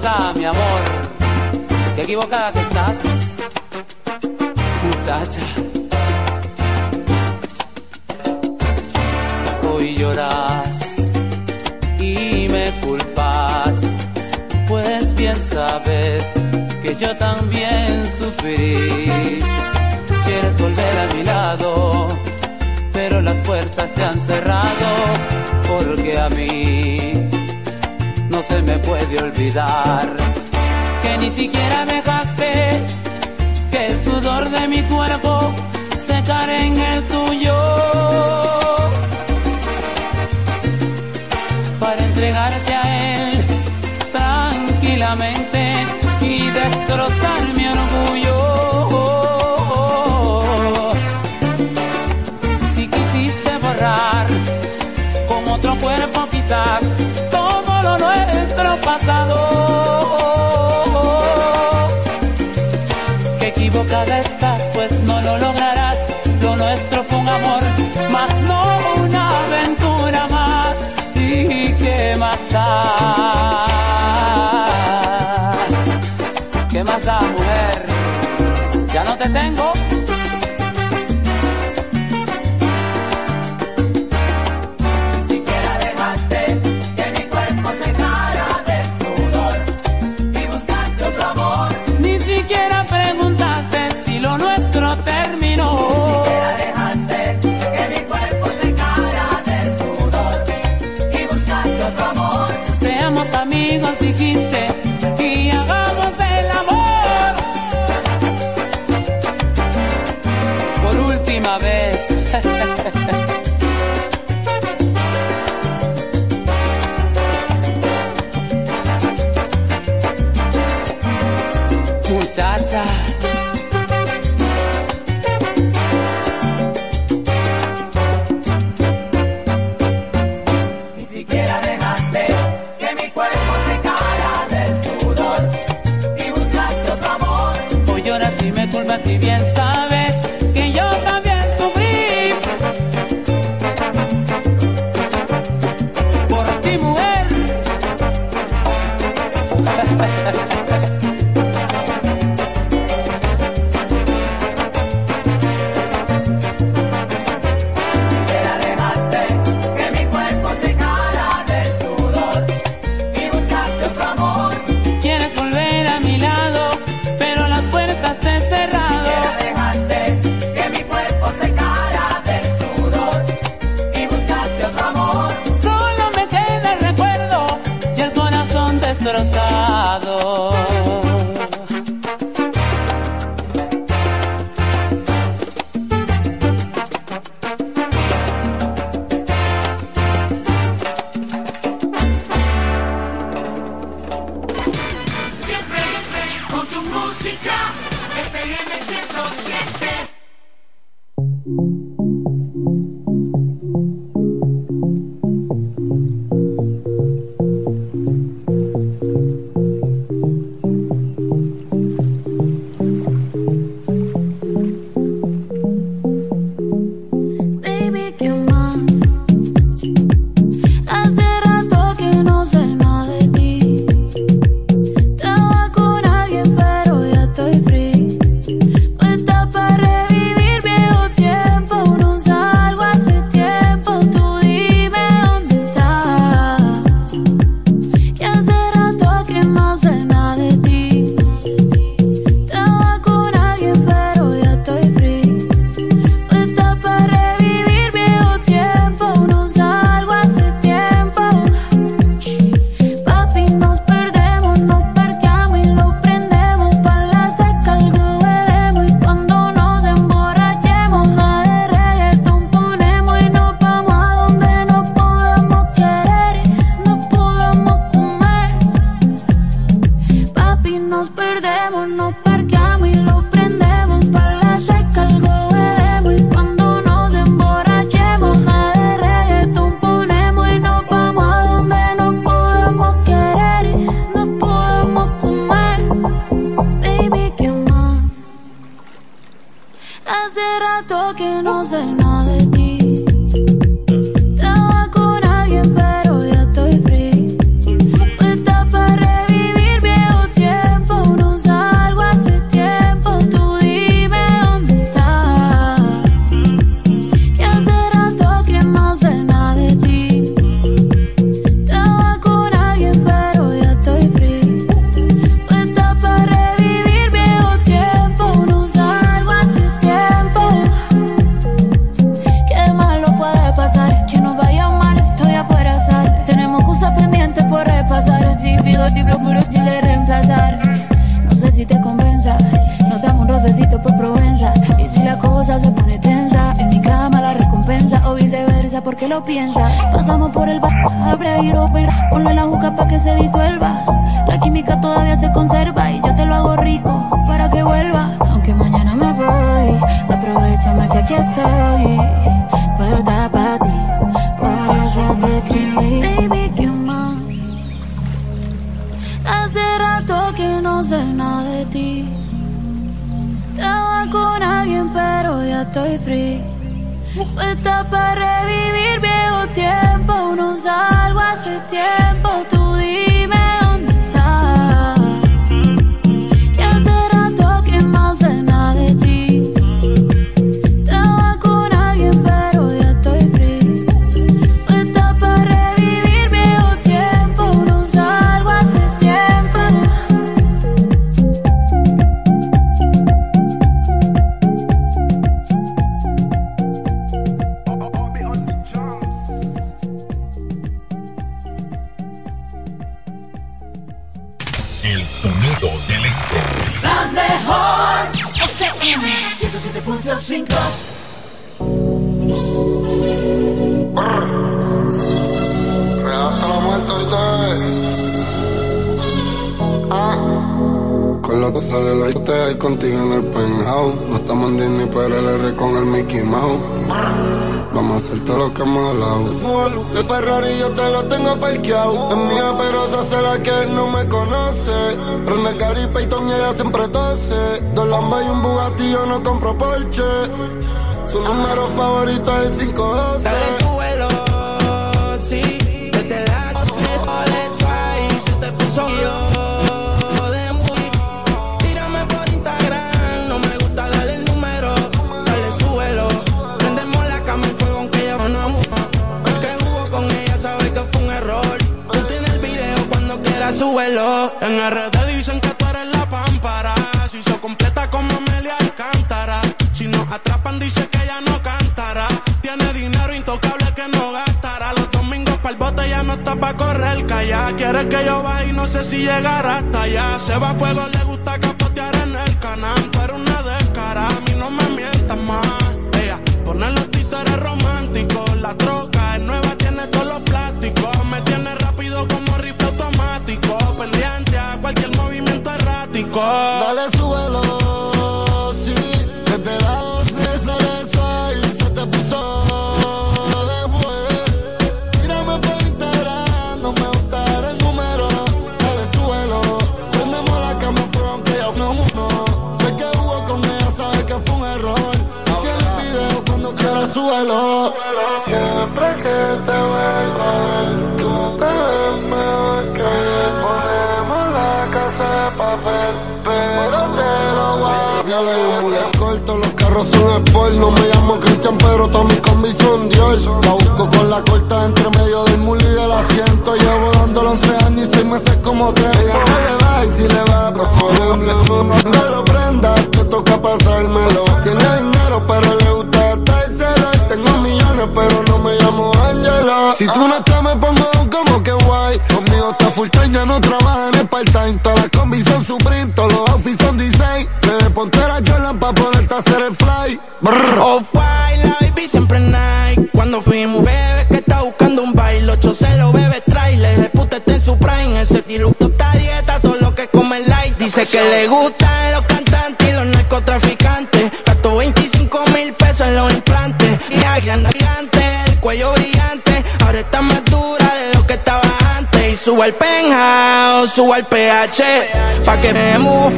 ¿Qué más da, mi amor? Qué equivocada que estás, muchacha. Hoy lloras y me culpas, pues bien sabes que yo también sufrí. Quieres volver a mi lado, pero las puertas se han cerrado porque a mí se me puede olvidar. Que ni siquiera dejaste que el sudor de mi cuerpo secara en el tuyo nuestro por ti mujer.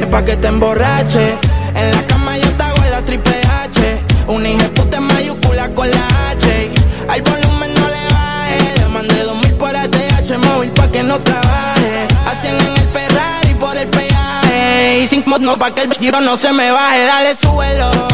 pa' que te emborrache. En la cama yo te hago la triple H. Un hijo puta mayúscula con la H. Al volumen no le baje. Le mandé dos mil por ATH móvil pa' que no trabaje. Hacen en el Ferrari por el peaje. Y sin mod no pa' que el giro no se me baje. Dale, súbelo.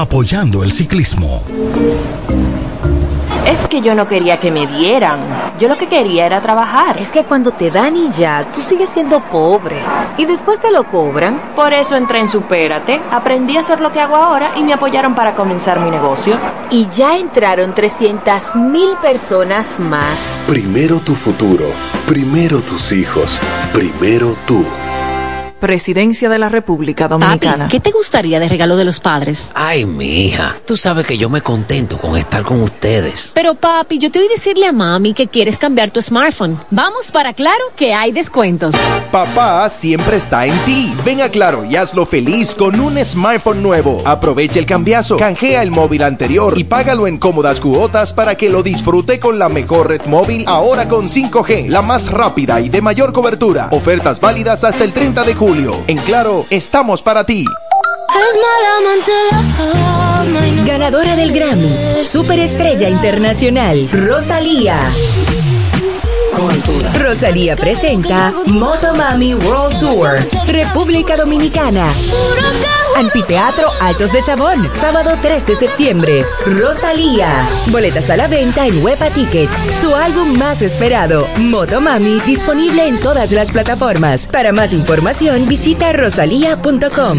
apoyando el ciclismo. Es que yo no quería que me dieran. Yo lo que quería era trabajar. Es que cuando te dan y ya, tú sigues siendo pobre. Y después te lo cobran. Por eso entré en Supérate, aprendí a hacer lo que hago ahora y me apoyaron para comenzar mi negocio. Y ya entraron 300 mil personas más. Primero tu futuro, primero tus hijos, primero tú. Presidencia de la República Dominicana. Papi, ¿qué te gustaría de regalo de los padres? Ay, mi hija, tú sabes que yo me contento con estar con ustedes. Pero papi, yo te voy a decirle a mami que quieres cambiar tu smartphone. Vamos para Claro que hay descuentos. Papá siempre está en ti. Ven a Claro y hazlo feliz con un smartphone nuevo. Aprovecha el cambiazo, canjea el móvil anterior y págalo en cómodas cuotas para que lo disfrute con la mejor red móvil ahora con 5G, la más rápida y de mayor cobertura. Ofertas válidas hasta el 30 de julio. En Claro, estamos para ti. Ganadora del Grammy, Superestrella Internacional, Rosalía. Rosalía presenta Motomami World Tour, República Dominicana. Anfiteatro Altos de Chabón, sábado 3 de septiembre. Rosalía. Boletas a la venta en Huepa Tickets. Su álbum más esperado, Motomami, disponible en todas las plataformas. Para más información, visita rosalía.com.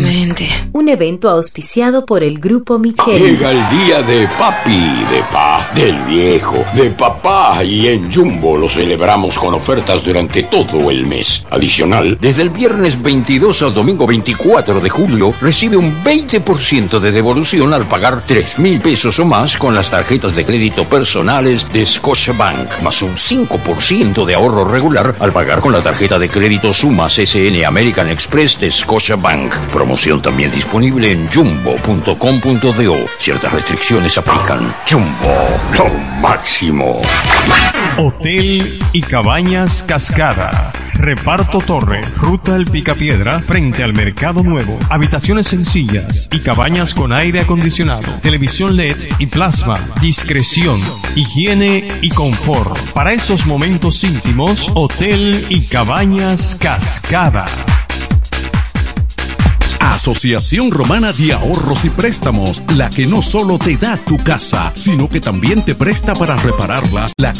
Un evento auspiciado por el Grupo Michel. Llega el día de papi, de pa, del viejo, de papá y en Jumbo lo celebramos con ofertas durante todo el mes. Adicional, desde el viernes 22 al domingo 24 de julio, recibe un 20% de devolución al pagar 3 mil pesos o más con las tarjetas de crédito personales de Scotiabank, más un 5% de ahorro regular al pagar con la tarjeta de crédito Sumas SN American Express de Scotiabank. Promoción también disponible en jumbo.com.do. Ciertas restricciones aplican. Jumbo, lo máximo. Hotel y Cabañas Cascada. Reparto Torre, Ruta El Picapiedra, frente al Mercado Nuevo. Habitaciones sencillas y cabañas con aire acondicionado, televisión LED y plasma, discreción, higiene y confort. Para esos momentos íntimos, Hotel y Cabañas Cascada. Asociación Romana de Ahorros y Préstamos, la que no solo te da tu casa, sino que también te presta para repararla, la que